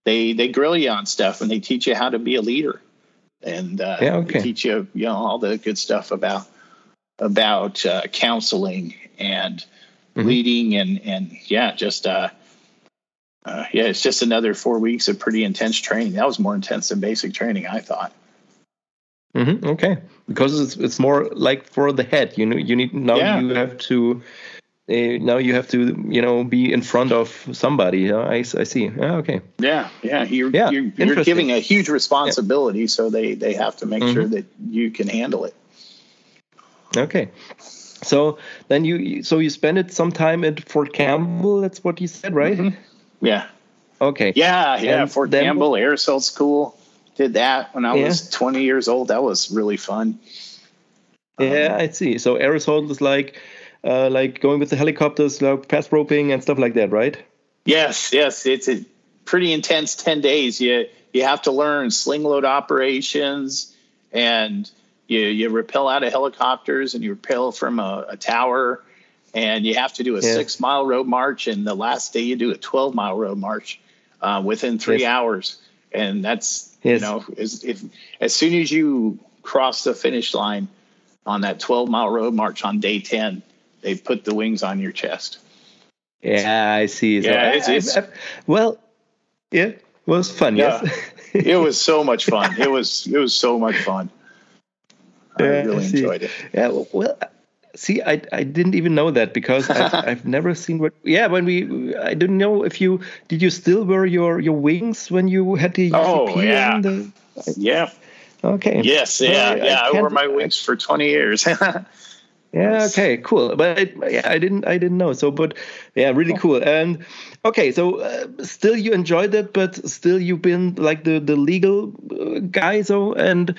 [SPEAKER 2] they they grill you on stuff and they teach you how to be a leader, and uh, yeah, okay. teach you you know all the good stuff about about uh, counseling and mm-hmm. leading and and yeah, just uh, uh, yeah, it's just another four weeks of pretty intense training. That was more intense than basic training, I thought.
[SPEAKER 1] Mm-hmm. Okay, because it's it's more like for the head. You know, you need now yeah. you have to. Uh, now you have to, you know, be in front of somebody. I, I see. Yeah, okay.
[SPEAKER 2] Yeah, yeah. You're, yeah, you're, you're giving a huge responsibility, yeah. so they they have to make mm-hmm. sure that you can handle it.
[SPEAKER 1] Okay. So then you so you spend it some time at Fort Campbell. That's what you said, right?
[SPEAKER 2] Mm-hmm. Yeah.
[SPEAKER 1] Okay.
[SPEAKER 2] Yeah, yeah. And Fort Campbell Air Assault School. Did that when I yeah. was 20 years old. That was really fun.
[SPEAKER 1] Yeah, um, I see. So air assault is like, uh, like going with the helicopters, like fast roping and stuff like that, right?
[SPEAKER 2] Yes, yes. It's a pretty intense 10 days. You you have to learn sling load operations and you you rappel out of helicopters and you rappel from a, a tower, and you have to do a yeah. six mile road march, and the last day you do a twelve mile road march uh, within three yes. hours, and that's yes. you know is if as soon as you cross the finish line on that twelve mile road march on day ten, they put the wings on your chest.
[SPEAKER 1] Yeah, I see. So yeah, it's, it's, I, I, well, yeah, it was fun. Yeah. Yes,
[SPEAKER 2] it was so much fun. It was it was so much fun. I yeah, really I enjoyed it.
[SPEAKER 1] Yeah, well, see, I I didn't even know that because I've, I've, never seen what. Yeah, when we, I didn't know if you did you still wear your your wings when you had the.
[SPEAKER 2] Oh yeah. The, yeah.
[SPEAKER 1] Okay.
[SPEAKER 2] Yes. Yeah. Well, I, yeah. I, I wore my wings for twenty years.
[SPEAKER 1] Yeah. Okay. Cool. But I, yeah, I didn't. I didn't know. So, but yeah, really cool. And okay, so uh, still you enjoyed it, but still you've been like the the legal uh, guy. So and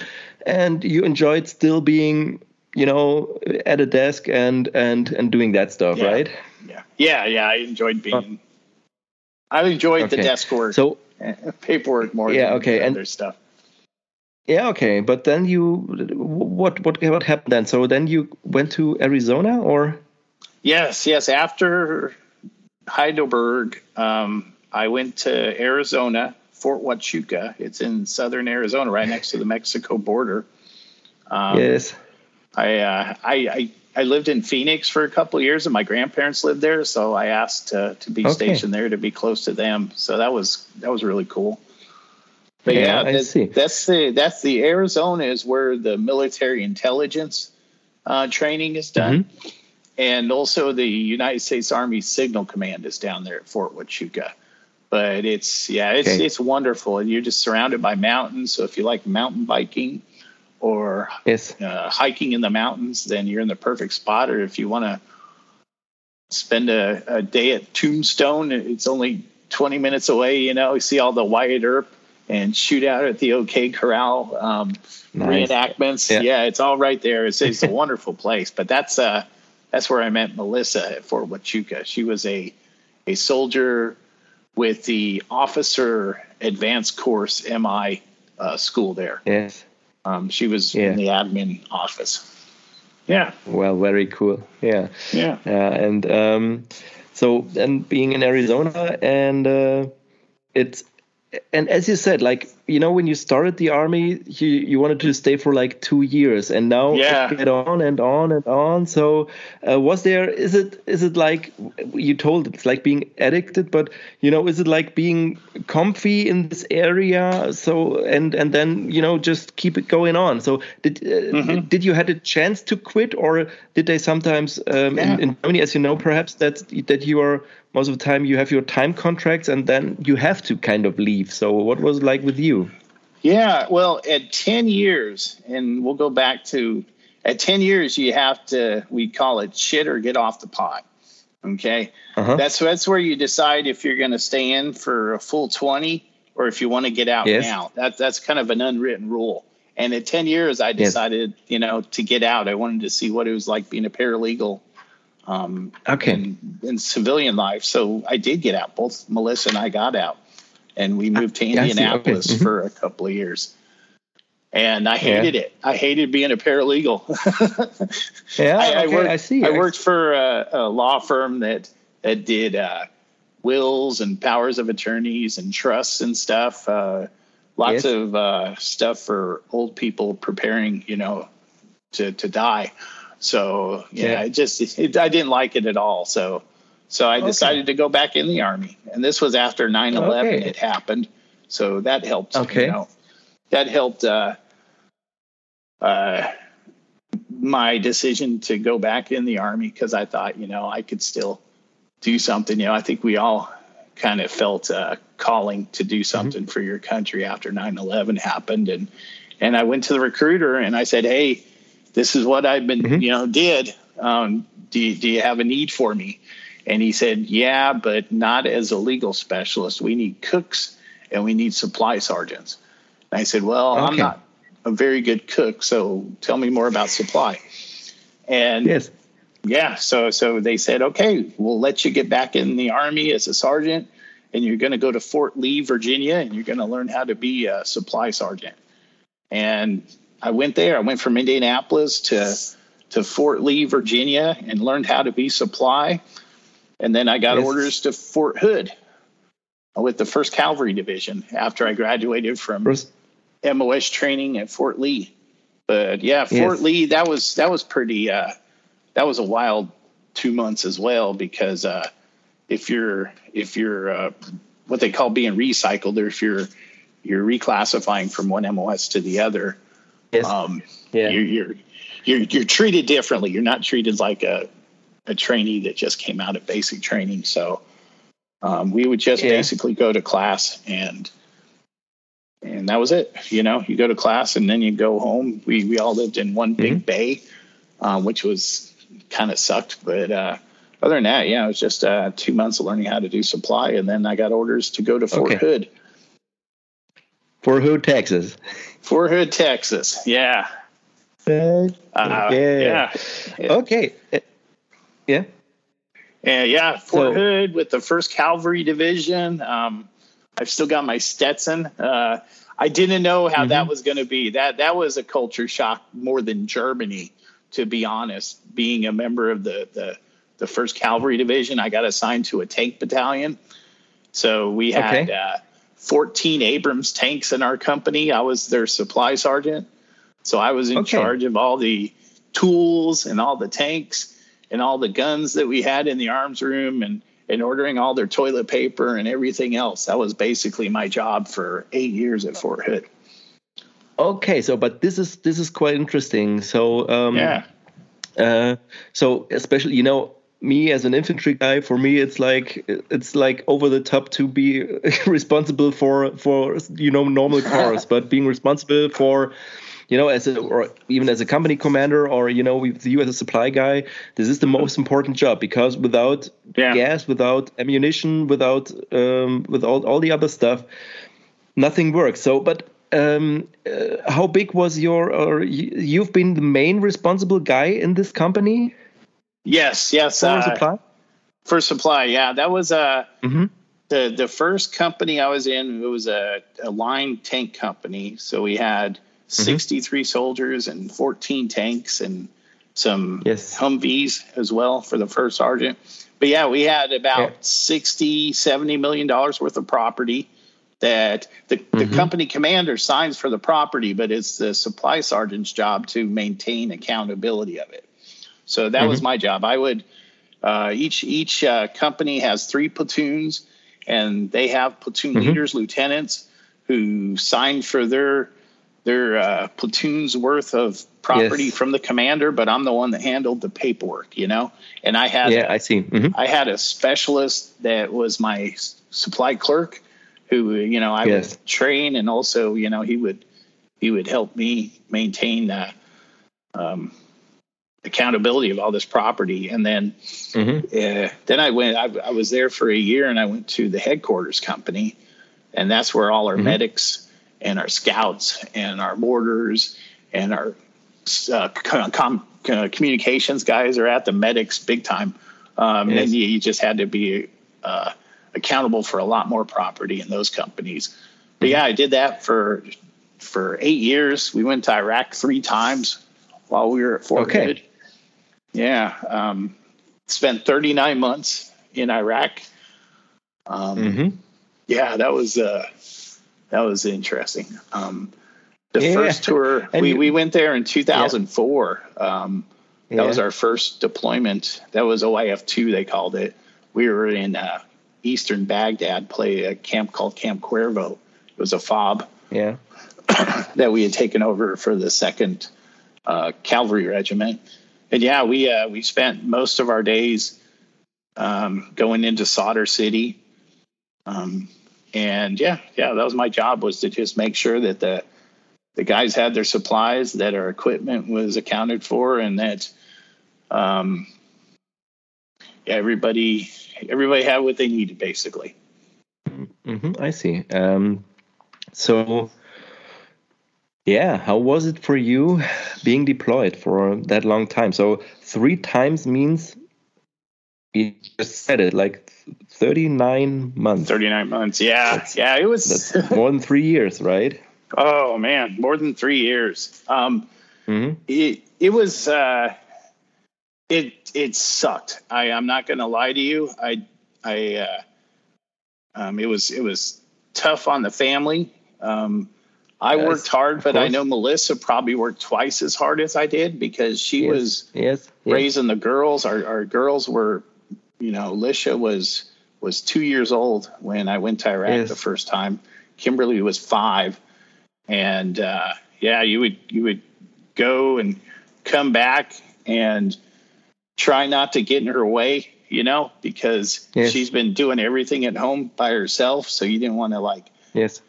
[SPEAKER 1] and you enjoyed still being you know at a desk and and and doing that stuff,
[SPEAKER 2] yeah.
[SPEAKER 1] right?
[SPEAKER 2] Yeah. Yeah. Yeah. I enjoyed being. I enjoyed okay. the desk work. So paperwork more. Yeah. okay. And other stuff.
[SPEAKER 1] Yeah, okay, but then you what what what happened then? So then you went to Arizona, or?
[SPEAKER 2] Yes, yes. After Heidelberg, um, I went to Arizona, Fort Huachuca. It's in southern Arizona, right next to the Mexico border.
[SPEAKER 1] Um, yes.
[SPEAKER 2] I, uh, I, I I lived in Phoenix for a couple of years, and my grandparents lived there, so I asked to to be okay. stationed there to be close to them. So that was that was really cool. But yeah, yeah that, that's the that's the Arizona is where the military intelligence uh, training is done, mm-hmm. and also the United States Army Signal Command is down there at Fort Huachuca. But it's yeah, it's okay. it's wonderful, and you're just surrounded by mountains. So if you like mountain biking or yes. uh, hiking in the mountains, then you're in the perfect spot. Or if you want to spend a, a day at Tombstone, it's only 20 minutes away. You know, you see all the Wyatt Earp and shoot out at the OK Corral um, nice. reenactments. Yeah. yeah. it's all right there. It's, it's a wonderful place. But that's uh, that's where I met Melissa at Fort Huachuca. She was a a soldier with the Officer Advanced Course MI uh, school there.
[SPEAKER 1] Yes.
[SPEAKER 2] Um, she was yeah. in the admin office. Yeah.
[SPEAKER 1] Well, very cool. Yeah.
[SPEAKER 2] Yeah.
[SPEAKER 1] Uh, and um, so then being in Arizona and uh, it's and as you said, like you know, when you started the army, you you wanted to stay for like two years, and now
[SPEAKER 2] yeah.
[SPEAKER 1] get on and on and on. So, uh, was there? Is it is it like you told? It's like being addicted, but you know, is it like being comfy in this area? So and and then you know just keep it going on. So did uh, mm -hmm. did you had a chance to quit, or did they sometimes um, yeah. in, in Germany, as you know, perhaps that that you are most of the time you have your time contracts and then you have to kind of leave. So what was it like with you?
[SPEAKER 2] Yeah, well, at 10 years, and we'll go back to at 10 years, you have to, we call it shit or get off the pot. Okay. Uh-huh. That's, that's where you decide if you're going to stay in for a full 20 or if you want to get out yes. now. That, that's kind of an unwritten rule. And at 10 years, I decided, yes. you know, to get out. I wanted to see what it was like being a paralegal um,
[SPEAKER 1] okay.
[SPEAKER 2] in, in, civilian life. So I did get out. Both Melissa and I got out, and we moved to Indianapolis okay. for a couple of years. And I hated yeah. it. I hated being a paralegal.
[SPEAKER 1] yeah, I, I,
[SPEAKER 2] worked,
[SPEAKER 1] I see.
[SPEAKER 2] I worked for a, a, law firm that that did uh, wills and powers of attorneys and trusts and stuff. Uh, lots yes. of uh, stuff for old people preparing, you know, to to die. So yeah, yeah. it just it, I didn't like it at all. So so I okay. decided to go back in the army, and this was after 9-11 okay. had happened. So that helped.
[SPEAKER 1] Okay,
[SPEAKER 2] you know, that helped. Uh, uh, my decision to go back in the army because I thought, you know, I could still do something. You know, I think we all kind of felt a calling to do mm-hmm. something mm-hmm. for your country after 9/11 happened, and and I went to the recruiter and I said, hey this is what I've been, mm-hmm. you know, did. Um, do, do you have a need for me? And he said, yeah, but not as a legal specialist. We need cooks and we need supply sergeants. And I said, well, okay. I'm not a very good cook, so tell me more about supply. And
[SPEAKER 1] yes.
[SPEAKER 2] yeah, so so they said, okay, we'll let you get back in the army as a sergeant, and you're going to go to Fort Lee, Virginia, and you're going to learn how to be a supply sergeant. And I went there. I went from Indianapolis to to Fort Lee, Virginia, and learned how to be supply. And then I got yes. orders to Fort Hood with the First Cavalry Division after I graduated from First. MOS training at Fort Lee. But yeah, Fort yes. Lee that was that was pretty uh, that was a wild two months as well because uh, if you're if you're uh, what they call being recycled or if you're you're reclassifying from one MOS to the other, yes. um, yeah. you're, you're you're you're treated differently. You're not treated like a a trainee that just came out of basic training. So um, we would just yeah. basically go to class and and that was it. You know, you go to class and then you go home. We we all lived in one big mm-hmm. bay, um, which was kind of sucked. But uh, other than that, yeah, it was just uh, two months of learning how to do supply, and then I got orders to go to Fort okay. Hood.
[SPEAKER 1] Fort Hood, Texas.
[SPEAKER 2] Fort Hood, Texas. Yeah.
[SPEAKER 1] Uh, yeah. yeah. Okay. Yeah.
[SPEAKER 2] Yeah, yeah. Fort so, Hood with the First Cavalry Division. Um, I've still got my Stetson. Uh, I didn't know how mm-hmm. that was going to be. That that was a culture shock more than Germany, to be honest. Being a member of the the the First Cavalry Division, I got assigned to a tank battalion. So we had okay. uh, 14 Abrams tanks in our company. I was their supply sergeant. So I was in okay. charge of all the tools and all the tanks and all the guns that we had in the arms room and and ordering all their toilet paper and everything else. That was basically my job for eight years at Fort Hood.
[SPEAKER 1] Okay, so but this is this is quite interesting. So um, yeah. Uh, so especially you know me as an infantry guy for me it's like it's like over the top to be responsible for for you know normal cars but being responsible for you know, as a or even as a company commander or you know with you as a supply guy, this is the most important job because without yeah. gas, without ammunition, without um, with all all the other stuff, nothing works. So, but um, uh, how big was your or you've been the main responsible guy in this company?
[SPEAKER 2] Yes, yes.
[SPEAKER 1] For uh, supply.
[SPEAKER 2] For supply, yeah, that was uh, mm-hmm. the the first company I was in. It was a, a line tank company, so we had. 63 soldiers and 14 tanks and some yes. Humvees as well for the first sergeant. But yeah, we had about yeah. 60, 70 million dollars worth of property that the, mm-hmm. the company commander signs for the property, but it's the supply sergeant's job to maintain accountability of it. So that mm-hmm. was my job. I would uh, each each uh, company has three platoons, and they have platoon mm-hmm. leaders, lieutenants, who sign for their their uh, platoon's worth of property yes. from the commander, but I'm the one that handled the paperwork, you know. And I had
[SPEAKER 1] yeah, I see. Mm-hmm.
[SPEAKER 2] I had a specialist that was my supply clerk, who you know I yes. would train, and also you know he would he would help me maintain the um, accountability of all this property. And then mm-hmm. uh, then I went. I, I, was there for a year, and I went to the headquarters company, and that's where all our mm-hmm. medics and our scouts and our mortars and our uh, com- communications guys are at the medics big time. Um, yes. And you, you, just had to be uh, accountable for a lot more property in those companies. But yeah, I did that for for eight years. We went to Iraq three times while we were at Fort okay. Hood. Yeah, um, spent 39 months in Iraq. Um, mm-hmm. Yeah, that was uh, that was interesting. Um, the yeah. first tour we, we went there in 2004. Yeah. Um, that yeah. was our first deployment. That was OIF two they called it. We were in uh, eastern Baghdad, play a camp called Camp Cuervo. It was a fob.
[SPEAKER 1] Yeah.
[SPEAKER 2] that we had taken over for the second uh, cavalry regiment. And yeah, we uh, we spent most of our days um, going into Sadr City. Um, and yeah, yeah, that was my job was to just make sure that the the guys had their supplies, that our equipment was accounted for, and that um, yeah, everybody everybody had what they needed basically.
[SPEAKER 1] Mm-hmm, I see. Um, so yeah, how was it for you being deployed for that long time? So three times means you just said it like 39 months
[SPEAKER 2] 39 months yeah that's, yeah it was
[SPEAKER 1] more than three years right
[SPEAKER 2] Oh man, more than three years. Um, mm-hmm. It it was uh, it it sucked. I I'm not going to lie to you. I I uh, um, it was it was tough on the family. Um, I yes, worked hard, but I know Melissa probably worked twice as hard as I did because she
[SPEAKER 1] yes,
[SPEAKER 2] was
[SPEAKER 1] yes,
[SPEAKER 2] raising the girls. Our our girls were, you know, Lisha was was two years old when I went to Iraq the first time. Kimberly was five, and uh, yeah, you would you would go and come back and try not to get in her way, you know, because yes. she's been doing everything at home by herself. So you didn't want to like,
[SPEAKER 1] yes,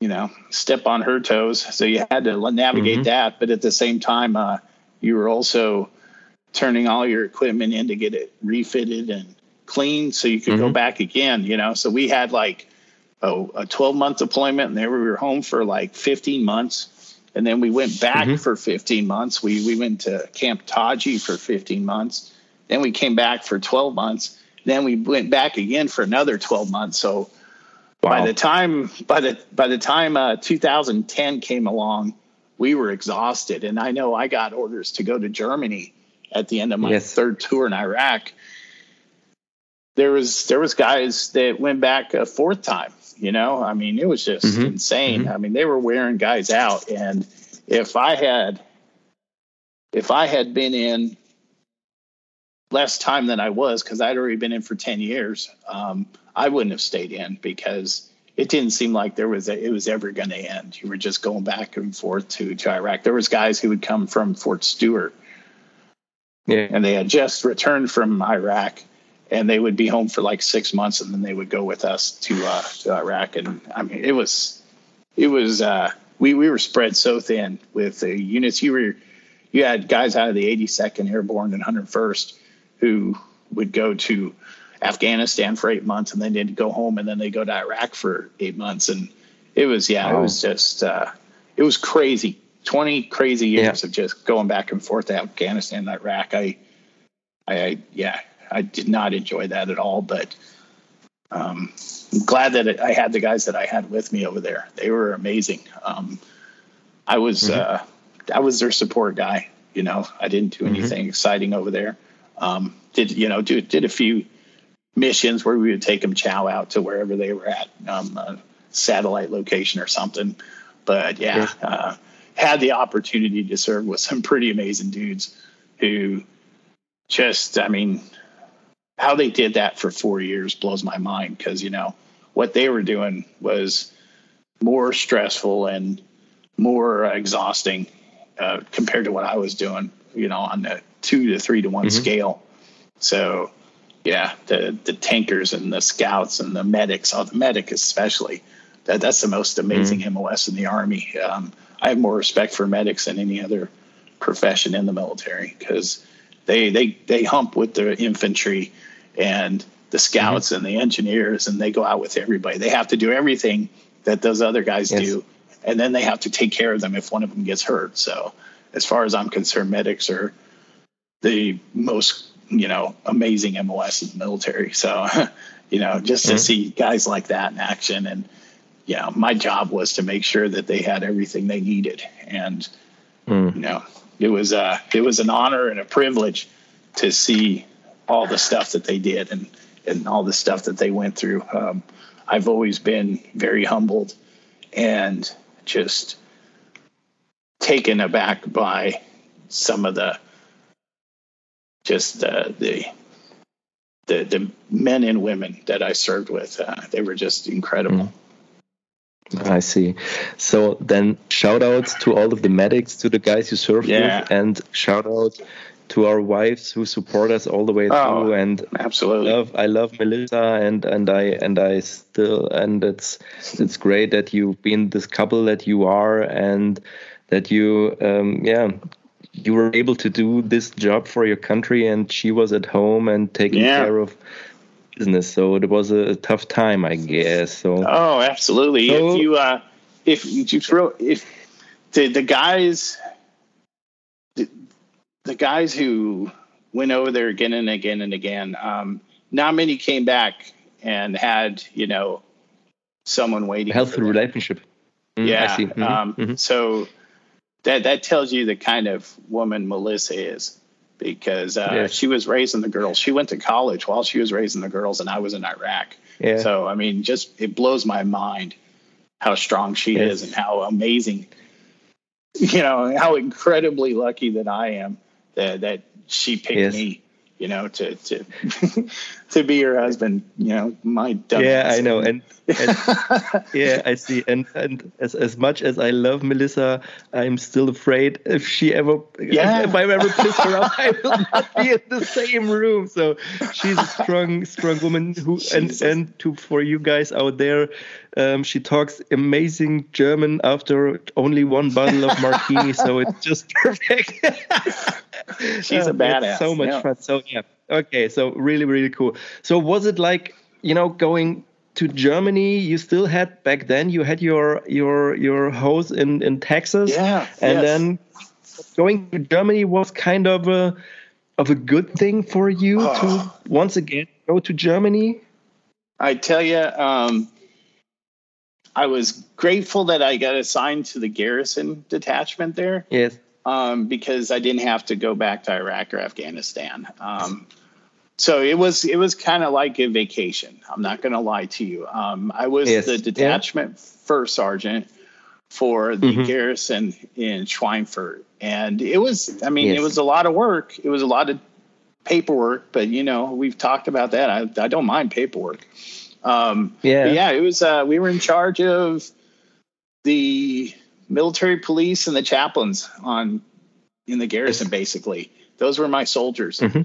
[SPEAKER 2] you know, step on her toes. So you had to navigate mm-hmm. that, but at the same time, uh, you were also turning all your equipment in to get it refitted and clean so you could mm-hmm. go back again, you know. So we had like a, a 12 month deployment and then we were home for like 15 months. And then we went back mm-hmm. for 15 months. We, we went to Camp Taji for 15 months. Then we came back for 12 months. Then we went back again for another 12 months. So wow. by the time, by the, by the time uh, 2010 came along, we were exhausted. And I know I got orders to go to Germany at the end of my yes. third tour in Iraq. There was, there was guys that went back a fourth time you know, I mean, it was just mm-hmm. insane. Mm-hmm. I mean, they were wearing guys out, and if I had, if I had been in less time than I was, because I'd already been in for ten years, um, I wouldn't have stayed in because it didn't seem like there was a, it was ever going to end. You were just going back and forth to, to Iraq. There was guys who would come from Fort Stewart, yeah, and they had just returned from Iraq and they would be home for like six months, and then they would go with us to uh, to Iraq. And I mean, it was it was uh, we we were spread so thin with the units. You were you had guys out of the 82nd Airborne and 101st who would go to Afghanistan for eight months, and then they'd go home, and then they go to Iraq for eight months, and it was yeah, it was just uh, it was crazy. 20 crazy years yeah. of just going back and forth to Afghanistan and Iraq. I, I, yeah, I did not enjoy that at all. But um, I'm glad that I had the guys that I had with me over there. They were amazing. Um, I was mm-hmm. uh, I was their support guy. You know, I didn't do mm-hmm. anything mm-hmm. exciting over there. Um, did you know? Do, did a few missions where we would take them chow out to wherever they were at, um, a satellite location or something. But yeah, uh, had the opportunity to serve with some pretty amazing dudes who just, I mean, how they did that for four years blows my mind because you know what they were doing was more stressful and more exhausting uh, compared to what I was doing, you know, on the two to three to one mm-hmm. scale. So, yeah, the the tankers and the scouts and the medics, oh, the medic especially, that that's the most amazing mm-hmm. MOS in the army. Um, I have more respect for medics than any other profession in the military because they they they hump with the infantry and the scouts mm-hmm. and the engineers, and they go out with everybody. They have to do everything that those other guys yes. do, and then they have to take care of them if one of them gets hurt. So, as far as I'm concerned, medics are the most you know amazing MOS in the military. So, you know, just mm-hmm. to see guys like that in action, and know, my job was to make sure that they had everything they needed, and mm. you know, it was uh, it was an honor and a privilege to see all the stuff that they did and and all the stuff that they went through. Um, I've always been very humbled and just taken aback by some of the just the the the, the men and women that I served with. Uh, they were just incredible.
[SPEAKER 1] Mm. I see. So then, shout outs to all of the medics, to the guys you served yeah. with, and shout out to our wives who support us all the way oh, through and
[SPEAKER 2] absolutely
[SPEAKER 1] love, I love Melissa and and I and I still and it's it's great that you've been this couple that you are and that you um, yeah you were able to do this job for your country and she was at home and taking yeah. care of business so it was a tough time I guess so
[SPEAKER 2] oh absolutely so, if you uh if you throw if the the guys the guys who went over there again and again and again, um, not many came back and had you know someone waiting.
[SPEAKER 1] Healthy relationship.
[SPEAKER 2] Mm, yeah. Mm-hmm. Um, mm-hmm. So that that tells you the kind of woman Melissa is because uh, yes. she was raising the girls. She went to college while she was raising the girls, and I was in Iraq. Yeah. So I mean, just it blows my mind how strong she yes. is and how amazing, you know, how incredibly lucky that I am that that she picked yes. me you know, to to to be your husband, you know, my
[SPEAKER 1] Yeah, I know, and, and yeah, I see, and and as as much as I love Melissa, I'm still afraid if she ever, yeah. if, if I ever piss her off, I will not be in the same room. So she's a strong, strong woman who, Jesus. and and to for you guys out there, um, she talks amazing German after only one bottle of martini, so it's just perfect.
[SPEAKER 2] She's a badass.
[SPEAKER 1] so much yeah. fun. So yeah, okay, so really, really cool. So was it like you know going to Germany? You still had back then. You had your your your house in in Texas.
[SPEAKER 2] Yeah,
[SPEAKER 1] and yes. then going to Germany was kind of a of a good thing for you oh. to once again go to Germany.
[SPEAKER 2] I tell you, um, I was grateful that I got assigned to the garrison detachment there.
[SPEAKER 1] Yes.
[SPEAKER 2] Um, because I didn't have to go back to Iraq or Afghanistan. Um, so it was it was kind of like a vacation. I'm not going to lie to you. Um, I was yes. the detachment yeah. first sergeant for the mm-hmm. garrison in Schweinfurt, and it was I mean yes. it was a lot of work. It was a lot of paperwork, but you know we've talked about that. I, I don't mind paperwork. Um, yeah, yeah, it was. Uh, we were in charge of the military police and the chaplains on in the garrison. Basically, those were my soldiers. Mm-hmm.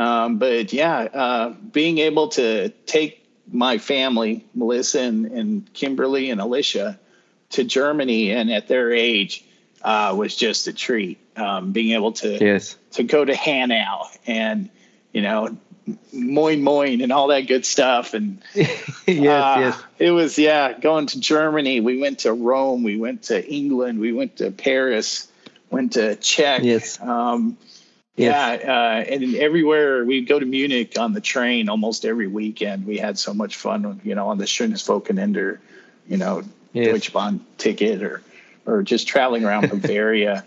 [SPEAKER 2] Um, but yeah, uh, being able to take my family, Melissa and, and, Kimberly and Alicia, to Germany, and at their age, uh, was just a treat. Um, being able to
[SPEAKER 1] yes.
[SPEAKER 2] to go to Hanau and you know moin moin and all that good stuff. And
[SPEAKER 1] yes uh, yes.
[SPEAKER 2] it was yeah going to germany. We went to rome. We went to england. We went to paris. Went to czech.
[SPEAKER 1] Yes.
[SPEAKER 2] Um, yes. yeah uh, and everywhere we go to munich on the train almost every weekend. We had so much fun you know on the schönes wochenende you know yes. deutsche bahn ticket or or just traveling around bavaria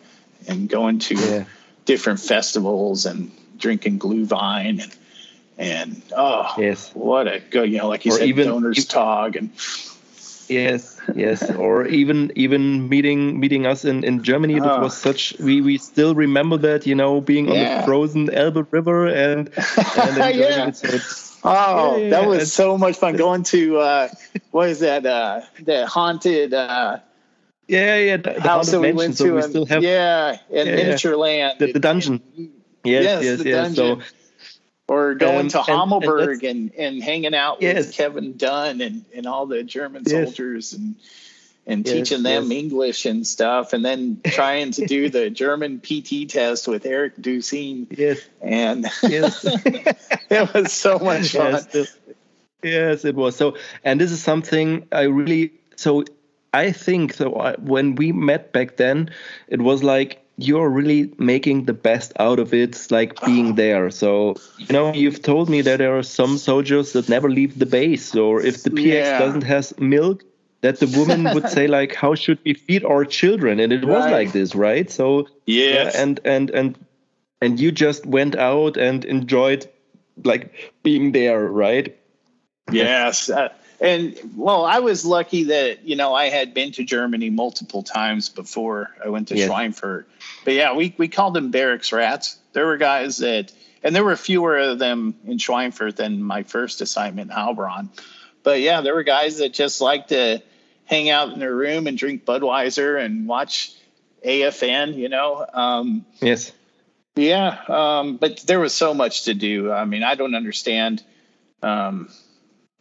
[SPEAKER 2] and going to yeah. different festivals and drinking glühwein and and oh yes. what a good you know like you or said even, donors even, talk and
[SPEAKER 1] yes yes. Or even even meeting meeting us in in germany. Oh. it was such we we still remember that you know being yeah. on the frozen elbe river and, and
[SPEAKER 2] yeah. It, so oh yeah, yeah, that was so much fun. going to uh what is that uh that haunted uh
[SPEAKER 1] yeah yeah the, the house that we went to so we still have
[SPEAKER 2] yeah in miniature land
[SPEAKER 1] the, the dungeon. yes yes yes, yes. so
[SPEAKER 2] or going um, to Hammelburg and, and, and, hanging out yes. with Kevin Dunn and, and all the German yes. soldiers and and yes, teaching them English and stuff, and then trying to do the German PT test with Eric Dusine.
[SPEAKER 1] Yes,
[SPEAKER 2] and it was so much fun.
[SPEAKER 1] Yes, yes, it was. So, and this is something I really so I think so. I, when we met back then, it was like you're really making the best out of it, like being there. So, you know, you've told me that there are some soldiers that never leave the base, or if the PX yeah. doesn't has milk, that the woman would say like, "How should we feed our children?" And it right. was like this, right? So,
[SPEAKER 2] yes.
[SPEAKER 1] yeah, and and and and you just went out and enjoyed like being there, right?
[SPEAKER 2] Yes. Uh, And well, I was lucky that you know I had been to Germany multiple times before I went to Schweinfurt. But yeah, we we called them barracks rats. There were guys that, and there were fewer of them in Schweinfurt than my first assignment in Heilbronn. But yeah, there were guys that just liked to hang out in their room and drink Budweiser and watch AFN. You know. Um,
[SPEAKER 1] yes.
[SPEAKER 2] Yeah, um, but there was so much to do. I mean, I don't understand um,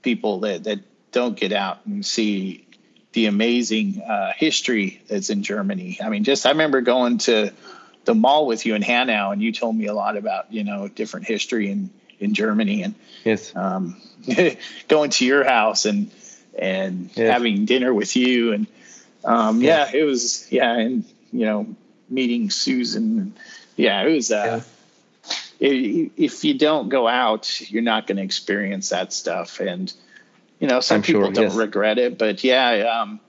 [SPEAKER 2] people that that don't get out and see the amazing uh, history that's in Germany. I mean, just I remember going to the mall with you in Hanau, and you told me a lot about you know different history in in Germany, and
[SPEAKER 1] yes,
[SPEAKER 2] um, going to your house and and yes. having dinner with you, and um, yeah, it was yeah, and you know meeting Susan, yeah, it was. Uh, yeah. If you don't go out, you're not going to experience that stuff, and you know, some I'm people sure, don't yes. regret it, but yeah, um,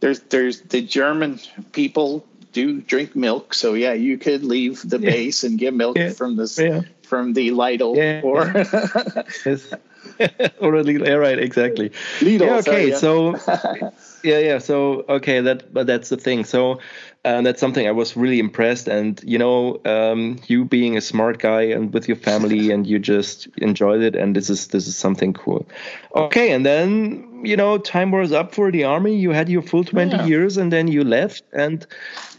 [SPEAKER 2] there's there's the German people do drink milk, so yeah, you could leave the yeah. base and get milk yeah. from the yeah. from the Lidl or
[SPEAKER 1] or a Lidl. Yeah, right, exactly. Lidl. Yeah, okay, sorry, so yeah, yeah. So okay, that but that's the thing. So and that's something I was really impressed. And you know, um, you being a smart guy and with your family, and you just enjoyed it, and this is this is something cool. Okay, and then you know, time was up for the army. You had your full twenty yeah. years, and then you left, and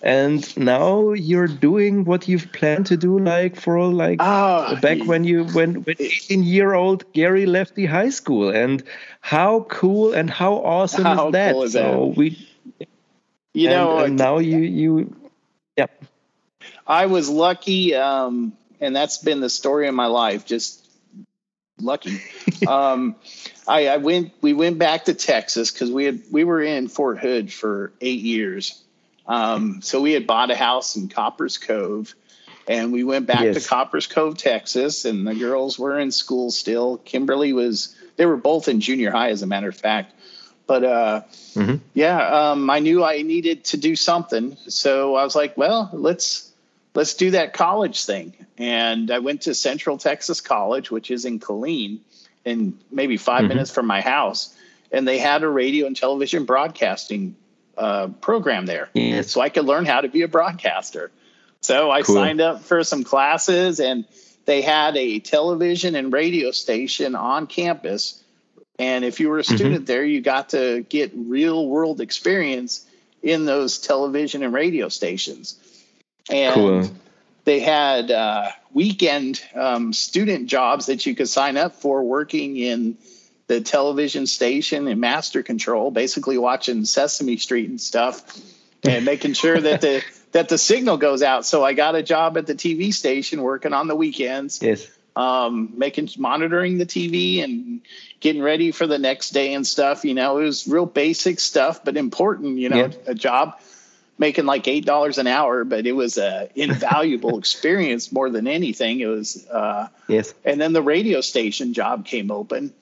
[SPEAKER 1] and now you're doing what you've planned to do, like for like oh, back when you when when eighteen year old Gary left the high school, and how cool and how awesome how is that? Cool is so that? we
[SPEAKER 2] you and, know,
[SPEAKER 1] and now you you, yep.
[SPEAKER 2] I was lucky, um, and that's been the story of my life. Just lucky. um, I, I went. We went back to Texas because we had we were in Fort Hood for eight years. Um, so we had bought a house in Copperas Cove, and we went back yes. to Copperas Cove, Texas. And the girls were in school still. Kimberly was. They were both in junior high, as a matter of fact. But uh, mm-hmm. yeah, um, I knew I needed to do something, so I was like, well, let's let's do that college thing. And I went to Central Texas College, which is in Killeen, and maybe 5 mm-hmm. minutes from my house. And they had a radio and television broadcasting uh, program there, yes. so I could learn how to be a broadcaster. So I cool. signed up for some classes, and they had a television and radio station on campus and if you were a mm-hmm. student mm-hmm. there, you got to get real world experience in those television and radio stations. And cool. they had uh, weekend um, student jobs that you could sign up for working in the television station and master control, basically watching Sesame Street and stuff and making sure that the that the signal goes out. So I got a job at the TV station working on the weekends.
[SPEAKER 1] Yes
[SPEAKER 2] um, making monitoring the TV and getting ready for the next day and stuff. You know, it was real basic stuff, but important. You know, yeah. a job making like eight dollars an hour, but it was a invaluable experience more than anything. It was uh,
[SPEAKER 1] yes.
[SPEAKER 2] And then the radio station job came open,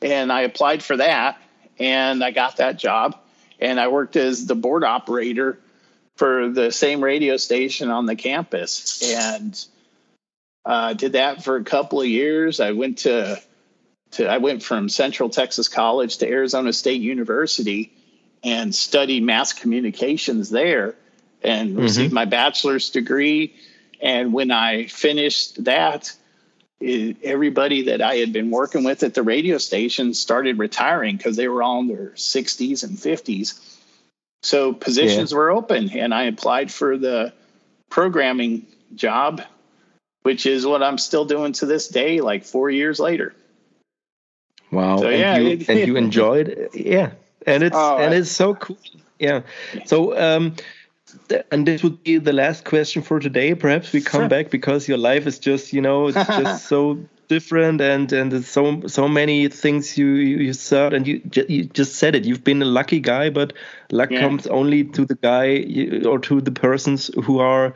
[SPEAKER 2] and I applied for that, and I got that job, and I worked as the board operator for the same radio station on the campus, and uh, did that for a couple of years. I went to, to I went from Central Texas College to Arizona State University and studied mass communications there and mm-hmm. received my bachelor's degree. And when I finished that, it, everybody that I had been working with at the radio station started retiring because they were all in their 60s and 50s. So positions yeah. were open, and I applied for the programming job which is what I'm still doing to this day, like four years later.
[SPEAKER 1] Wow. So, and yeah, you, it, and you enjoyed it. Yeah. And it's, oh, and it's so cool. Yeah. So, um, and this would be the last question for today. Perhaps we come sure. back because your life is just, you know, it's just so different and and so so many things you you said and you you just said it. You've been a lucky guy, but luck yeah. comes only to the guy or to the persons who are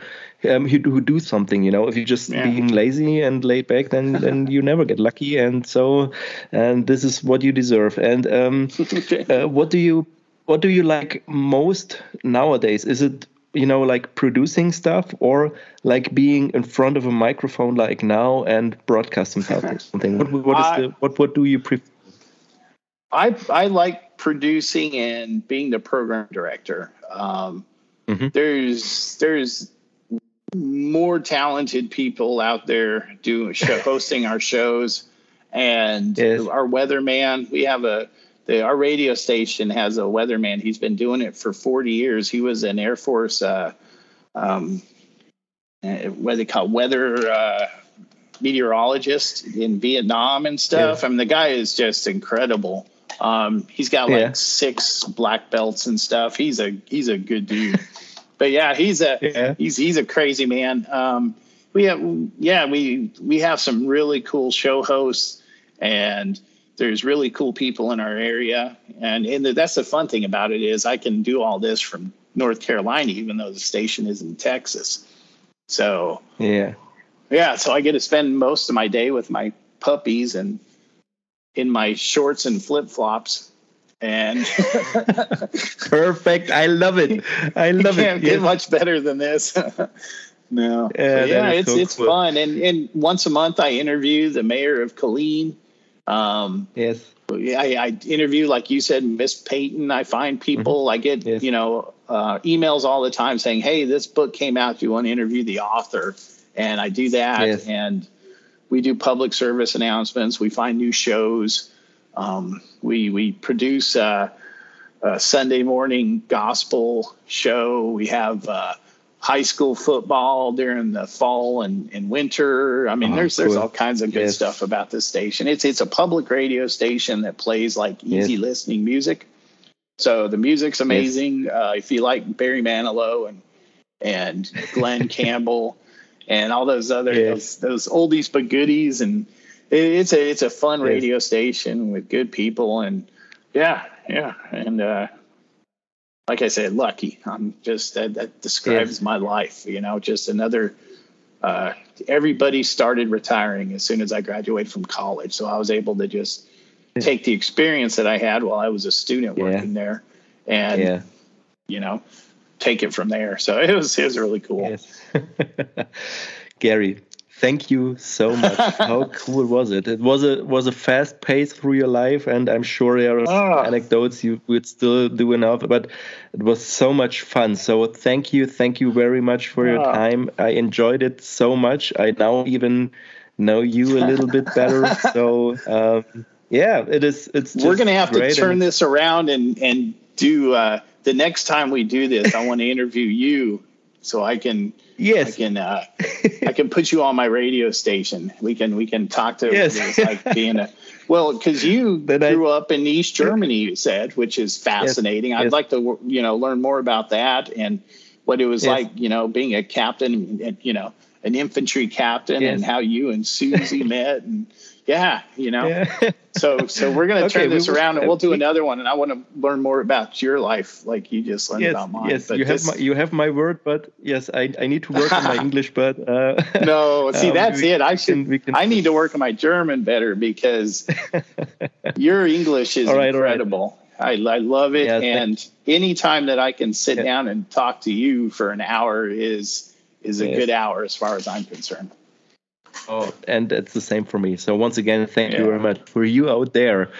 [SPEAKER 1] um, who, who do something. You know, if you're just yeah. being lazy and laid back, then then you never get lucky. And so, and this is what you deserve. And um, uh, what do you what do you like most nowadays? Is it you know like producing stuff or like being in front of a microphone like now and broadcasting something? What what is the what what do you prefer?
[SPEAKER 2] I I like producing and being the program director. Um, mm-hmm. There's there's more talented people out there doing show, hosting our shows, and yes. our weatherman. We have a the, our radio station has a weatherman. He's been doing it for 40 years. He was an Air Force, uh, um, uh, what they call weather uh, meteorologist in Vietnam and stuff. I mean, the guy is just incredible. Um, he's got like yeah. six black belts and stuff. He's a he's a good dude but yeah, he's a yeah. he's he's a crazy man. Um, we have yeah we we have some really cool show hosts and there's really cool people in our area and and that's the fun thing about it is I can do all this from North Carolina even though the station is in Texas. So
[SPEAKER 1] yeah,
[SPEAKER 2] yeah. So I get to spend most of my day with my puppies and in my shorts and flip flops And
[SPEAKER 1] perfect. I love it. I love
[SPEAKER 2] it. Can't
[SPEAKER 1] yes.
[SPEAKER 2] get much better than this. no. Yeah, yeah it's so it's cool. fun. And and once a month I interview the mayor of Killeen. Um,
[SPEAKER 1] yes.
[SPEAKER 2] I, I, interview, like you said, Miss Peyton. I find people. Mm-hmm. I get yes. you know uh, emails all the time saying, "Hey, this book came out. Do you want to interview the author?" And I do that. Yes. And we do public service announcements. We find new shows. Um, we we produce a, a, Sunday morning gospel show. We have uh, high school football during the fall and, and winter. I mean, oh, there's cool. there's all kinds of good yes. stuff about this station. It's it's a public radio station that plays like easy yes. listening music. So the music's amazing. Yes. Uh, if you like Barry Manilow and and Glen Campbell and all those other those, those oldies but goodies, and it, it's a it's a fun radio station with good people, and yeah, yeah, and uh, like I said, lucky. I'm just that, that describes my life. You know, just another. Uh, everybody started retiring as soon as I graduated from college, so I was able to just take the experience that I had while I was a student working yeah. there, and yeah. you know, take it from there. So it was it was really cool. Yes.
[SPEAKER 1] Gary, thank you so much. How cool was it? It was a was a fast pace through your life, and I'm sure there are oh. anecdotes you would still do enough. But it was so much fun. So thank you, thank you very much for oh. your time. I enjoyed it so much. I now even know you a little bit better. So. Um, yeah, it is. It's
[SPEAKER 2] we're gonna have to turn this around and and do uh, the next time we do this. I want to interview you so I can yes I can uh, I can put you on my radio station. We can we can talk to yes. like being a well because you grew I, up in East Germany. You said, which is fascinating. Yes. I'd yes. like to you know learn more about that and what it was like. You know, being a captain and you know an infantry captain and how you and Susie met and yeah, you know. Yeah. so so we're gonna okay, turn this we, around and we'll do another one. And I want to learn more about your life, like you just learned
[SPEAKER 1] yes,
[SPEAKER 2] about mine.
[SPEAKER 1] Yes, but you this, have my you have my word, but yes, I, I need to work on my English. But uh,
[SPEAKER 2] no, see um, that's we, it. I should can, can, I need to work on my German better because your English is right, incredible. Right. I I love it, and anytime that I can sit down and talk to you for an hour is is a good hour as far as I'm concerned.
[SPEAKER 1] Oh, and it's the same for me. So once again, thank yeah. you very much for you out there.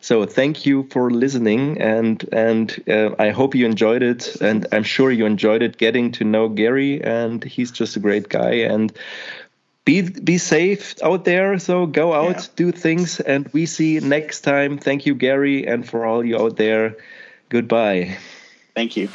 [SPEAKER 1] So thank you for listening, and and uh, I hope you enjoyed it, and I'm sure you enjoyed it getting to know Gary, and he's just a great guy. And be be safe out there. So go out, yeah. do things, and we see next time. Thank you, Gary, and for all you out there. Goodbye.
[SPEAKER 2] Thank you.